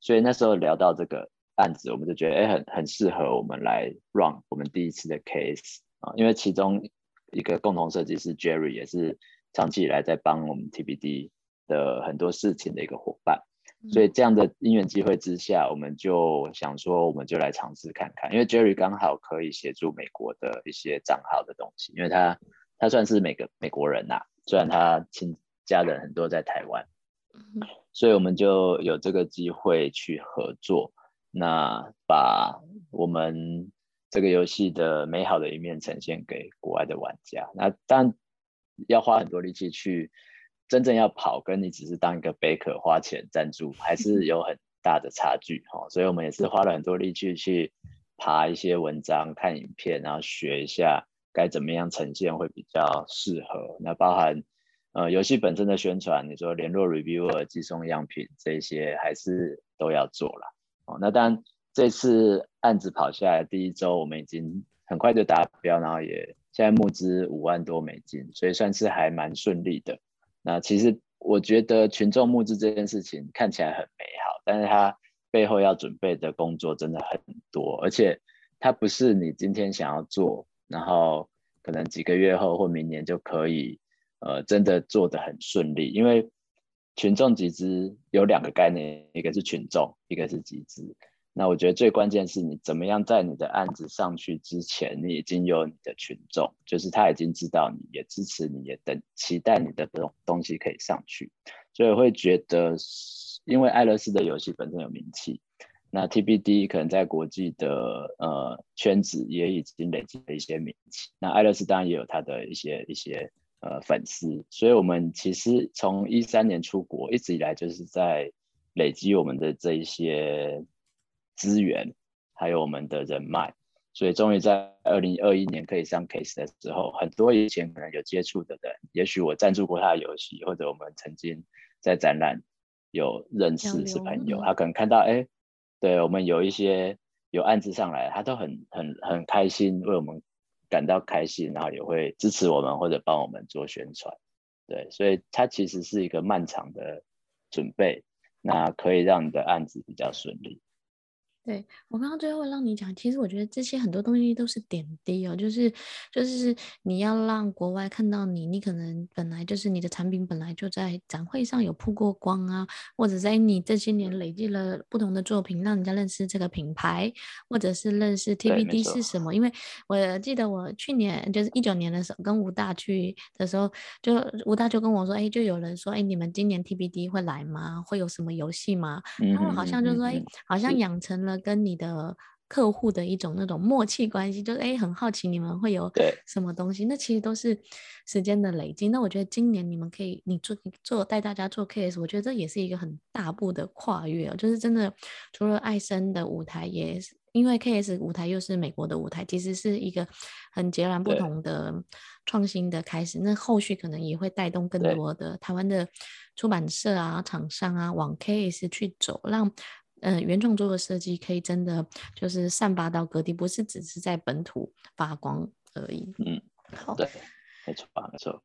所以那时候聊到这个案子，我们就觉得哎，很很适合我们来 run 我们第一次的 case 啊，因为其中一个共同设计师 Jerry 也是长期以来在帮我们 TBD。的很多事情的一个伙伴，所以这样的因缘机会之下，我们就想说，我们就来尝试看看。因为 Jerry 刚好可以协助美国的一些账号的东西，因为他他算是美个美国人呐、啊，虽然他亲家人很多在台湾，所以我们就有这个机会去合作，那把我们这个游戏的美好的一面呈现给国外的玩家。那当然要花很多力气去。真正要跑，跟你只是当一个 baker 花钱赞助，还 是有很大的差距哈。所以我们也是花了很多力气去爬一些文章、看影片，然后学一下该怎么样呈现会比较适合。那包含呃游戏本身的宣传，你说联络 reviewer、寄送样品这些，还是都要做了。哦，那当然这次案子跑下来第一周，我们已经很快就达标，然后也现在募资五万多美金，所以算是还蛮顺利的。那其实我觉得群众募资这件事情看起来很美好，但是它背后要准备的工作真的很多，而且它不是你今天想要做，然后可能几个月后或明年就可以，呃，真的做得很顺利。因为群众集资有两个概念，一个是群众，一个是集资。那我觉得最关键是你怎么样在你的案子上去之前，你已经有你的群众，就是他已经知道你，也支持你，也等期待你的这种东西可以上去。所以我会觉得，因为爱乐丝的游戏本身有名气，那 TBD 可能在国际的呃圈子也已经累积了一些名气。那爱乐丝当然也有他的一些一些呃粉丝，所以我们其实从一三年出国一直以来就是在累积我们的这一些。资源还有我们的人脉，所以终于在二零二一年可以上 case 的时候，很多以前可能有接触的人，也许我赞助过他的游戏，或者我们曾经在展览有认识是朋友，他可能看到哎，对我们有一些有案子上来，他都很很很开心，为我们感到开心，然后也会支持我们或者帮我们做宣传，对，所以它其实是一个漫长的准备，那可以让你的案子比较顺利。对，我刚刚最后让你讲，其实我觉得这些很多东西都是点滴哦，就是就是你要让国外看到你，你可能本来就是你的产品本来就在展会上有曝过光啊，或者在你这些年累积了不同的作品，让人家认识这个品牌，或者是认识 TBD 是什么。因为我记得我去年就是一九年的时候跟吴大去的时候，就吴大就跟我说，哎，就有人说，哎，你们今年 TBD 会来吗？会有什么游戏吗？他们好像就说，哎，好像养成了。跟你的客户的一种那种默契关系，就是哎，很好奇你们会有什么东西，那其实都是时间的累积。那我觉得今年你们可以，你做做带大家做 case，我觉得这也是一个很大步的跨越哦。就是真的，除了爱森的舞台，也是因为 KS 舞台又是美国的舞台，其实是一个很截然不同的创新的开始。那后续可能也会带动更多的台湾的出版社啊、厂商啊往 KS 去走，让。嗯、呃，原创作的设计可以真的就是散发到各地，不是只是在本土发光而已。嗯，好，对，没错，没错。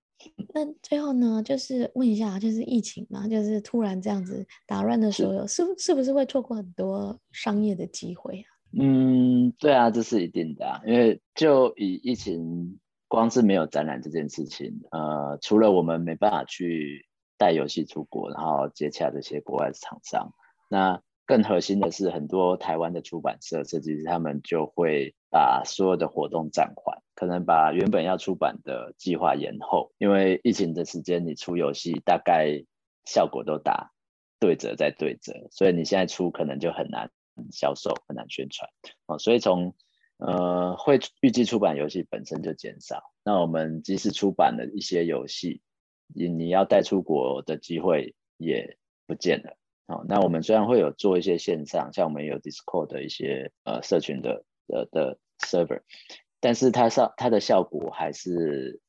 那最后呢，就是问一下，就是疫情嘛，就是突然这样子打乱的所有，是是，是不是会错过很多商业的机会啊？嗯，对啊，这是一定的啊，因为就以疫情光是没有展览这件事情，呃，除了我们没办法去带游戏出国，然后接洽这些国外的厂商，那更核心的是，很多台湾的出版社设计师他们就会把所有的活动暂缓，可能把原本要出版的计划延后，因为疫情的时间，你出游戏大概效果都打对折再对折，所以你现在出可能就很难销售，很难宣传啊，所以从呃，会预计出版游戏本身就减少。那我们即使出版了一些游戏，你你要带出国的机会也不见了。好，那我们虽然会有做一些线上，像我们有 Discord 的一些呃社群的的的 server，但是它上它的效果还是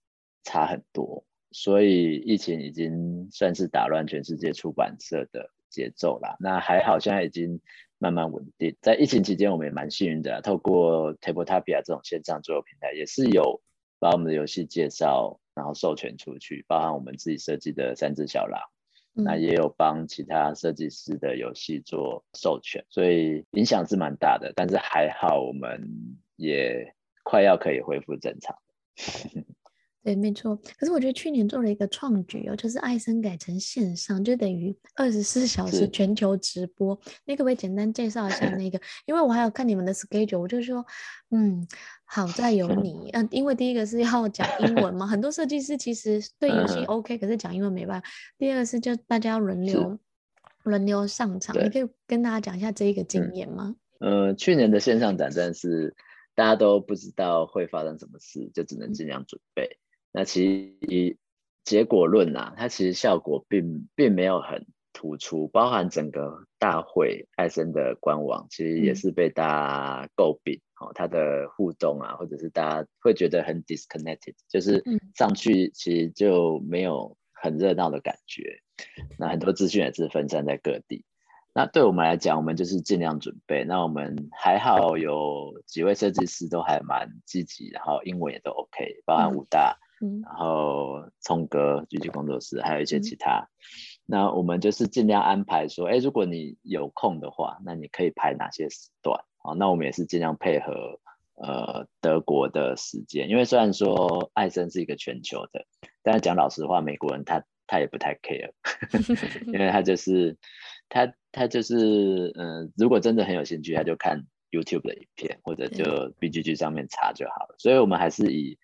差很多。所以疫情已经算是打乱全世界出版社的节奏了。那还好，现在已经。慢慢稳定，在疫情期间，我们也蛮幸运的，透过 Tabletopia 这种线上桌游平台，也是有把我们的游戏介绍，然后授权出去，包含我们自己设计的三只小狼，那也有帮其他设计师的游戏做授权，所以影响是蛮大的，但是还好，我们也快要可以恢复正常。对，没错。可是我觉得去年做了一个创举哦，就是爱森改成线上，就等于 二十四小时全球直播。你可不可以简单介绍一下 那个？因为我还有看你们的 schedule，我就说，嗯，好在有 你。嗯，因为第一个是要讲英文嘛，很多设计师其实对游戏 OK，可是讲英文没办法。第二个是就大家要轮流轮流上场，你可以跟大家讲一下这一个经验吗？嗯、呃，去年的线上展真的是大家都不知道会发生什么事，就只能尽量准备。嗯那其实以结果论啊，它其实效果并并没有很突出，包含整个大会艾森的官网，其实也是被大家诟病，哦，它的互动啊，或者是大家会觉得很 disconnected，就是上去其实就没有很热闹的感觉，那很多资讯也是分散在各地。那对我们来讲，我们就是尽量准备。那我们还好有几位设计师都还蛮积极，然后英文也都 OK，包含武大。嗯，然后聪哥、狙击工作室，还有一些其他。嗯、那我们就是尽量安排说，哎，如果你有空的话，那你可以排哪些时段？好，那我们也是尽量配合呃德国的时间，因为虽然说艾森是一个全球的，但是讲老实话，美国人他他也不太 care，因为他就是他他就是嗯、呃，如果真的很有兴趣，他就看 YouTube 的影片，或者就 BGG 上面查就好了。所以我们还是以。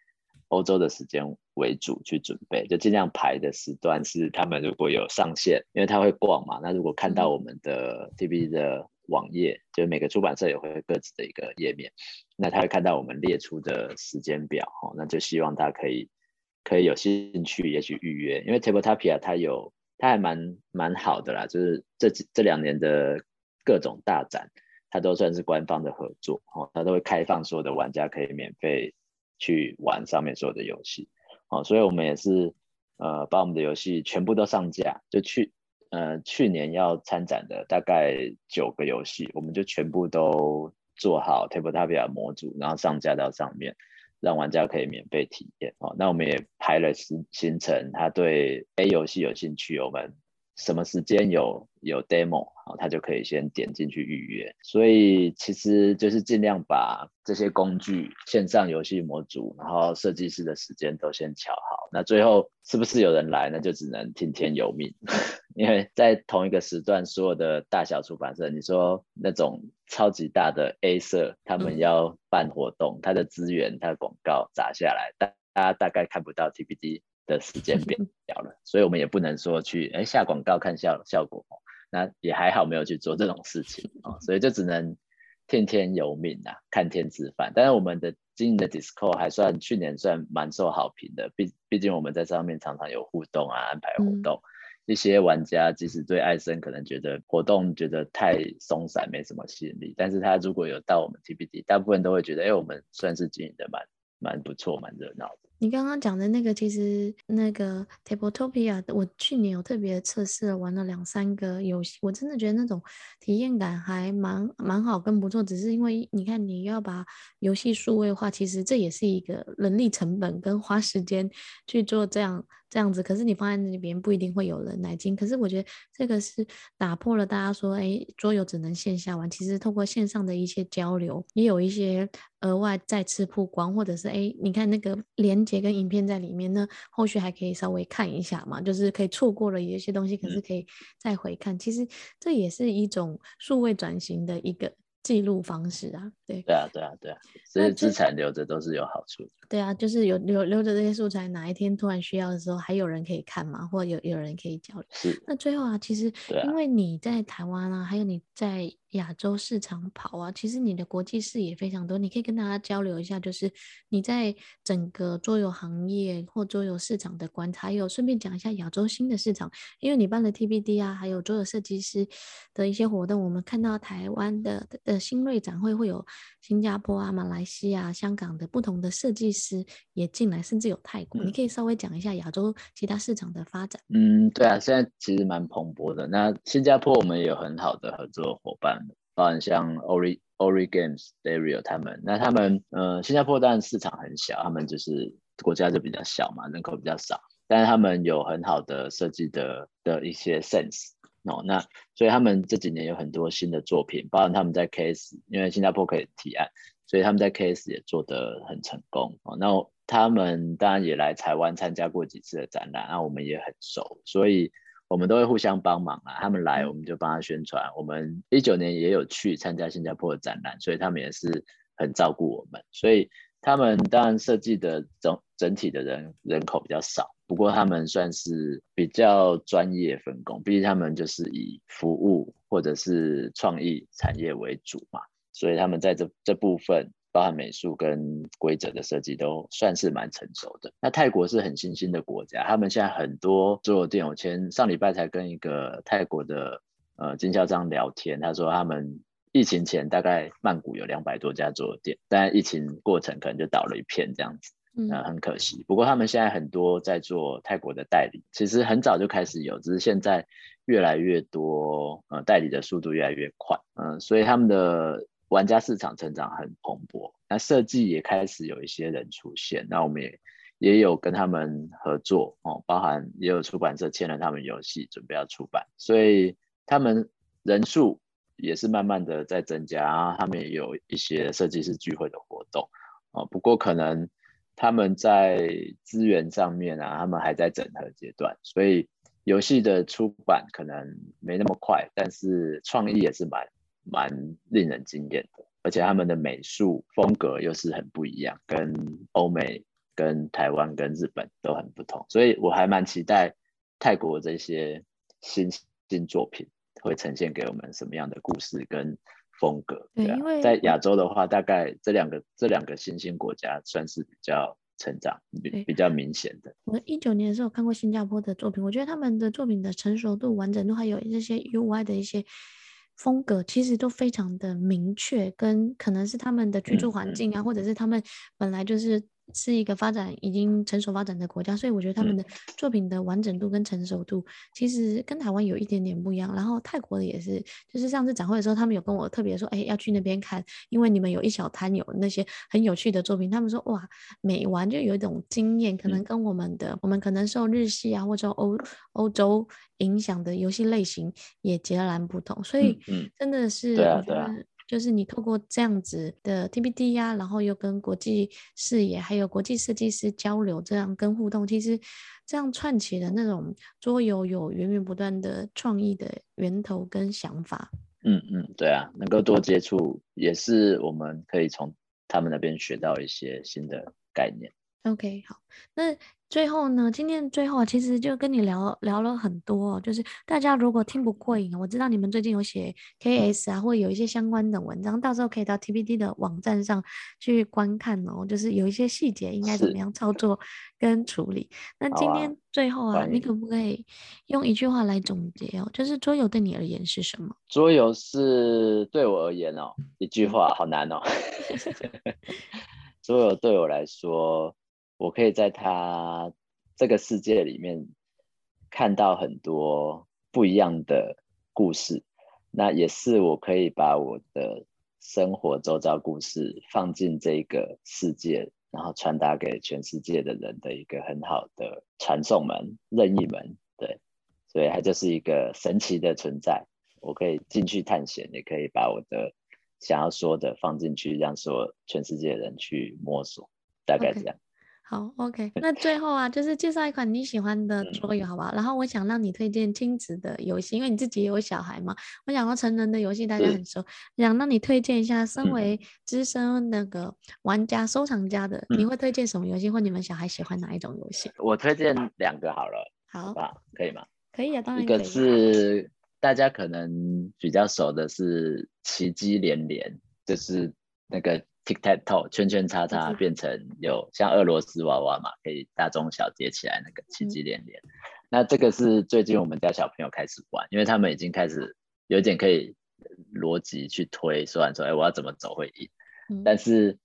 欧洲的时间为主去准备，就尽量排的时段是他们如果有上线，因为他会逛嘛。那如果看到我们的 TV 的网页，就是每个出版社也会各自的一个页面，那他会看到我们列出的时间表，哦，那就希望他可以可以有兴趣，也许预约，因为 Tabletopia 它有它还蛮蛮好的啦，就是这这两年的各种大展，它都算是官方的合作，哦，它都会开放所有的玩家可以免费。去玩上面所有的游戏，哦，所以我们也是，呃，把我们的游戏全部都上架。就去，呃，去年要参展的大概九个游戏，我们就全部都做好 Tabletopia 模组，然后上架到上面，让玩家可以免费体验。哦，那我们也排了行行程，他对 A 游戏有兴趣，我们。什么时间有有 demo 啊，他就可以先点进去预约。所以其实就是尽量把这些工具、线上游戏模组，然后设计师的时间都先乔好。那最后是不是有人来，那就只能听天由命。因为在同一个时段，所有的大小出版社，你说那种超级大的 A 社，他们要办活动，他的资源、他的广告砸下来，大大家大概看不到 TPD 的时间变 掉了，所以我们也不能说去哎下广告看效效果，哦那也还好没有去做这种事情啊，所以就只能听天由命啊，看天吃饭。但是我们的经营的 Discord 还算去年算蛮受好评的，毕毕竟我们在上面常常有互动啊，安排活动。嗯、一些玩家即使对艾森可能觉得活动觉得太松散，没什么吸引力，但是他如果有到我们 TPD，大部分都会觉得哎我们算是经营的蛮蛮不错，蛮热闹的。你刚刚讲的那个，其实那个 Tabletopia，我去年有特别测试了，玩了两三个游戏，我真的觉得那种体验感还蛮蛮好，跟不错。只是因为你看，你要把游戏数位化，其实这也是一个人力成本跟花时间去做这样这样子，可是你放在那边不一定会有人来进。可是我觉得这个是打破了大家说，哎，桌游只能线下玩，其实透过线上的一些交流，也有一些额外再次曝光，或者是哎，你看那个连接跟影片在里面呢，后续还可以稍微看一下嘛，就是可以错过了有一些东西，可是可以再回看。其实这也是一种数位转型的一个。记录方式啊，对，对啊，对啊，对啊，所以资产留着都是有好处。对啊，就是有留留着这些素材，哪一天突然需要的时候，还有人可以看嘛，或有有人可以交流。是。那最后啊，其实因为你在台湾啊，还有你在。亚洲市场跑啊，其实你的国际视野非常多，你可以跟大家交流一下，就是你在整个桌游行业或桌游市场的观察，还有顺便讲一下亚洲新的市场，因为你办了 TBD 啊，还有桌游设计师的一些活动，我们看到台湾的的新锐展会会有新加坡啊、马来西亚、香港的不同的设计师也进来，甚至有泰国，嗯、你可以稍微讲一下亚洲其他市场的发展。嗯，对啊，现在其实蛮蓬勃的。那新加坡我们也有很好的合作伙伴。包含像 Ori Ori Games、Dario 他们，那他们呃，新加坡当然市场很小，他们就是国家就比较小嘛，人口比较少，但是他们有很好的设计的的一些 sense 哦，那所以他们这几年有很多新的作品，包含他们在 KS，因为新加坡可以提案，所以他们在 KS 也做得很成功哦。那他们当然也来台湾参加过几次的展览，那我们也很熟，所以。我们都会互相帮忙啊，他们来我们就帮他宣传。我们一九年也有去参加新加坡的展览，所以他们也是很照顾我们。所以他们当然设计的整整体的人人口比较少，不过他们算是比较专业分工，毕竟他们就是以服务或者是创意产业为主嘛，所以他们在这这部分。包含美术跟规则的设计都算是蛮成熟的。那泰国是很新兴的国家，他们现在很多做店，我前上礼拜才跟一个泰国的呃经销商聊天，他说他们疫情前大概曼谷有两百多家桌游店，但疫情过程可能就倒了一片这样子，嗯，很可惜。不过他们现在很多在做泰国的代理，其实很早就开始有，只是现在越来越多，呃，代理的速度越来越快，嗯、所以他们的。玩家市场成长很蓬勃，那设计也开始有一些人出现，那我们也也有跟他们合作哦，包含也有出版社签了他们游戏，准备要出版，所以他们人数也是慢慢的在增加，他们也有一些设计师聚会的活动哦，不过可能他们在资源上面啊，他们还在整合阶段，所以游戏的出版可能没那么快，但是创意也是蛮。蛮令人惊艳的，而且他们的美术风格又是很不一样，跟欧美、跟台湾、跟日本都很不同，所以我还蛮期待泰国这些新新作品会呈现给我们什么样的故事跟风格。对啊，因为在亚洲的话，大概这两个这两个新兴国家算是比较成长比比较明显的。我一九年的时候看过新加坡的作品，我觉得他们的作品的成熟度、完整度，还有这些 UI 的一些。风格其实都非常的明确，跟可能是他们的居住环境啊，嗯、或者是他们本来就是。是一个发展已经成熟发展的国家，所以我觉得他们的作品的完整度跟成熟度其实跟台湾有一点点不一样。然后泰国的也是，就是上次展会的时候，他们有跟我特别说，哎，要去那边看，因为你们有一小摊有那些很有趣的作品。他们说，哇，每玩就有一种经验，可能跟我们的，我们可能受日系啊或者欧欧洲影响的游戏类型也截然不同。所以，真的是，对啊，对啊。就是你透过这样子的 TPD 呀、啊，然后又跟国际视野还有国际设计师交流，这样跟互动，其实这样串起的那种桌游有源源不断的创意的源头跟想法。嗯嗯，对啊，能够多接触也是我们可以从他们那边学到一些新的概念。OK，好，那。最后呢，今天最后其实就跟你聊聊了很多，就是大家如果听不过瘾，我知道你们最近有写 KS 啊，或者有一些相关的文章，到时候可以到 TPD 的网站上去观看哦，就是有一些细节应该怎么样操作跟处理。那今天最后啊，啊你可不可以用一句话来总结哦？就是桌游对你而言是什么？桌游是对我而言哦，一句话好难哦。桌游对我来说。我可以在他这个世界里面看到很多不一样的故事，那也是我可以把我的生活周遭故事放进这个世界然后传达给全世界的人的一个很好的传送门、任意门。对，所以它就是一个神奇的存在。我可以进去探险，也可以把我的想要说的放进去，让所全世界的人去摸索，大概这样。Okay. 好，OK。那最后啊，就是介绍一款你喜欢的桌游，好不好？然后我想让你推荐亲子的游戏，因为你自己也有小孩嘛。我想说成人的游戏大家很熟，想让你推荐一下。身为资深那个玩家、收藏家的，你会推荐什么游戏，或你们小孩喜欢哪一种游戏？我推荐两个好了，好，好吧，可以吗？可以啊，当然。一个是大家可能比较熟的是《奇迹连连》，就是那个。Tic Tac Toe，圈圈叉叉变成有像俄罗斯娃娃嘛，可以大中小叠起来那个奇迹连连。嗯、那这个是最近我们家小朋友开始玩，因为他们已经开始有点可以逻辑去推算说，哎，我要怎么走会赢。嗯、但是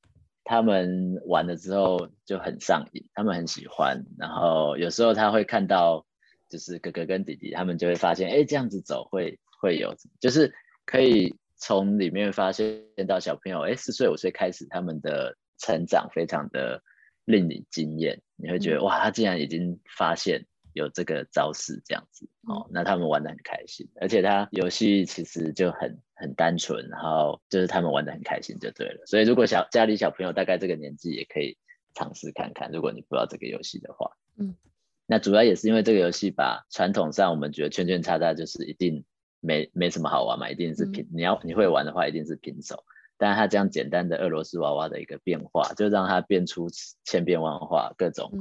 他们玩了之后就很上瘾，他们很喜欢。然后有时候他会看到，就是哥哥跟弟弟，他们就会发现，哎，这样子走会会有，就是可以。从里面发现到小朋友，哎，四岁五岁开始，他们的成长非常的令你惊艳。你会觉得哇，他竟然已经发现有这个招式这样子哦，那他们玩得很开心。而且他游戏其实就很很单纯，然后就是他们玩得很开心就对了。所以如果小家里小朋友大概这个年纪，也可以尝试看看。如果你不知道这个游戏的话，嗯，那主要也是因为这个游戏把传统上我们觉得圈圈叉叉就是一定。没没什么好玩嘛，一定是平。你要你会玩的话，一定是平手。但是它这样简单的俄罗斯娃娃的一个变化，就让它变出千变万化、各种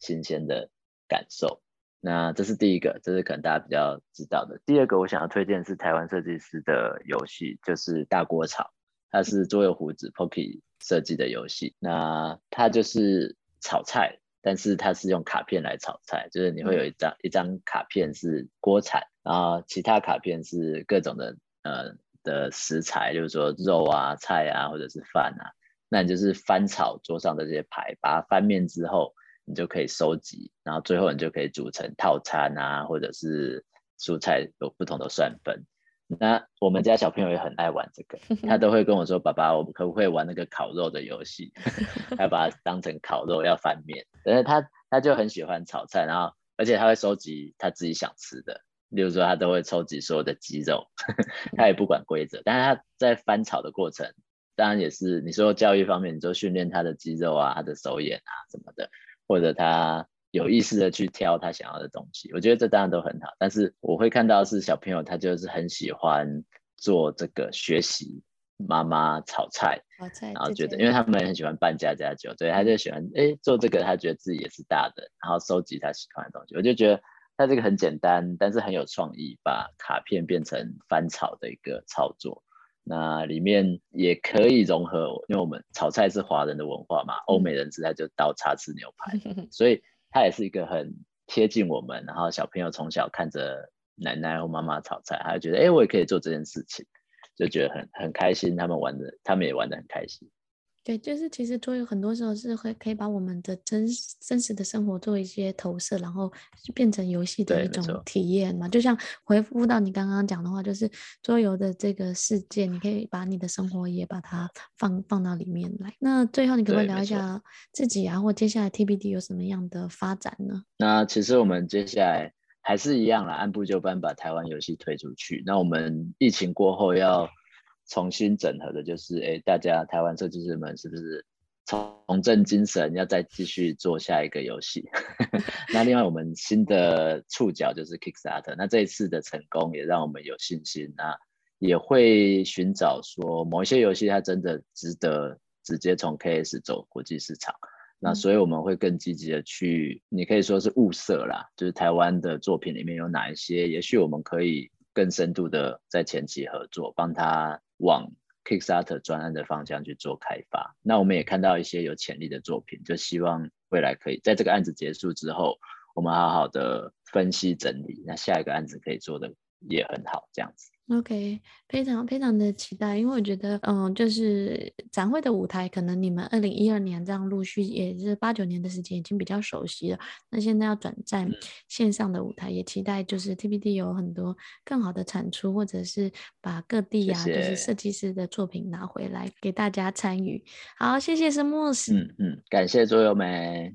新鲜的感受。那这是第一个，这是可能大家比较知道的。第二个，我想要推荐是台湾设计师的游戏，就是大锅炒。它是桌游胡子 Poki 设计的游戏。那它就是炒菜，但是它是用卡片来炒菜，就是你会有一张一张卡片是锅铲。然后其他卡片是各种的呃的食材，就是说肉啊、菜啊，或者是饭啊。那你就是翻炒桌上的这些牌，把它翻面之后，你就可以收集，然后最后你就可以组成套餐啊，或者是蔬菜有不同的算分。那我们家小朋友也很爱玩这个，他都会跟我说：“爸爸，我们可不可以玩那个烤肉的游戏？” 他把它当成烤肉要翻面，但是他他就很喜欢炒菜，然后而且他会收集他自己想吃的。例如说，他都会抽集所有的肌肉，他也不管规则。但是他在翻炒的过程，当然也是你说教育方面，你就训练他的肌肉啊、他的手眼啊什么的，或者他有意识的去挑他想要的东西。我觉得这当然都很好。但是我会看到是小朋友他就是很喜欢做这个学习妈妈炒菜，炒菜，然后觉得因为他们很喜欢扮家家酒，所以他就喜欢哎做这个，他觉得自己也是大的，然后收集他喜欢的东西。我就觉得。它这个很简单，但是很有创意，把卡片变成翻炒的一个操作。那里面也可以融合，因为我们炒菜是华人的文化嘛，欧美人吃菜就刀叉吃牛排，所以它也是一个很贴近我们。然后小朋友从小看着奶奶或妈妈炒菜，他就觉得，哎，我也可以做这件事情，就觉得很很开心。他们玩的，他们也玩的很开心。对，就是其实桌游很多时候是会可以把我们的真真实的生活做一些投射，然后变成游戏的一种体验嘛。就像回复到你刚刚讲的话，就是桌游的这个世界，你可以把你的生活也把它放放到里面来。那最后你可不可以聊一下自己啊，或接下来 TBD 有什么样的发展呢？那其实我们接下来还是一样啦，按部就班把台湾游戏推出去。那我们疫情过后要。重新整合的就是，哎，大家台湾设计师们是不是重振精神，要再继续做下一个游戏？那另外我们新的触角就是 Kickstarter，那这一次的成功也让我们有信心，那也会寻找说某一些游戏它真的值得直接从 KS 走国际市场，那所以我们会更积极的去，你可以说是物色啦，就是台湾的作品里面有哪一些，也许我们可以更深度的在前期合作，帮他。往 Kickstarter 专案的方向去做开发，那我们也看到一些有潜力的作品，就希望未来可以在这个案子结束之后，我们好好的分析整理，那下一个案子可以做的也很好，这样子。OK，非常非常的期待，因为我觉得，嗯，就是展会的舞台，可能你们二零一二年这样陆续，也是八九年的时间，已经比较熟悉了。那现在要转战线上的舞台，也期待就是 TPD 有很多更好的产出，或者是把各地啊，谢谢就是设计师的作品拿回来给大家参与。好，谢谢 Smooth。嗯嗯，感谢桌游莓。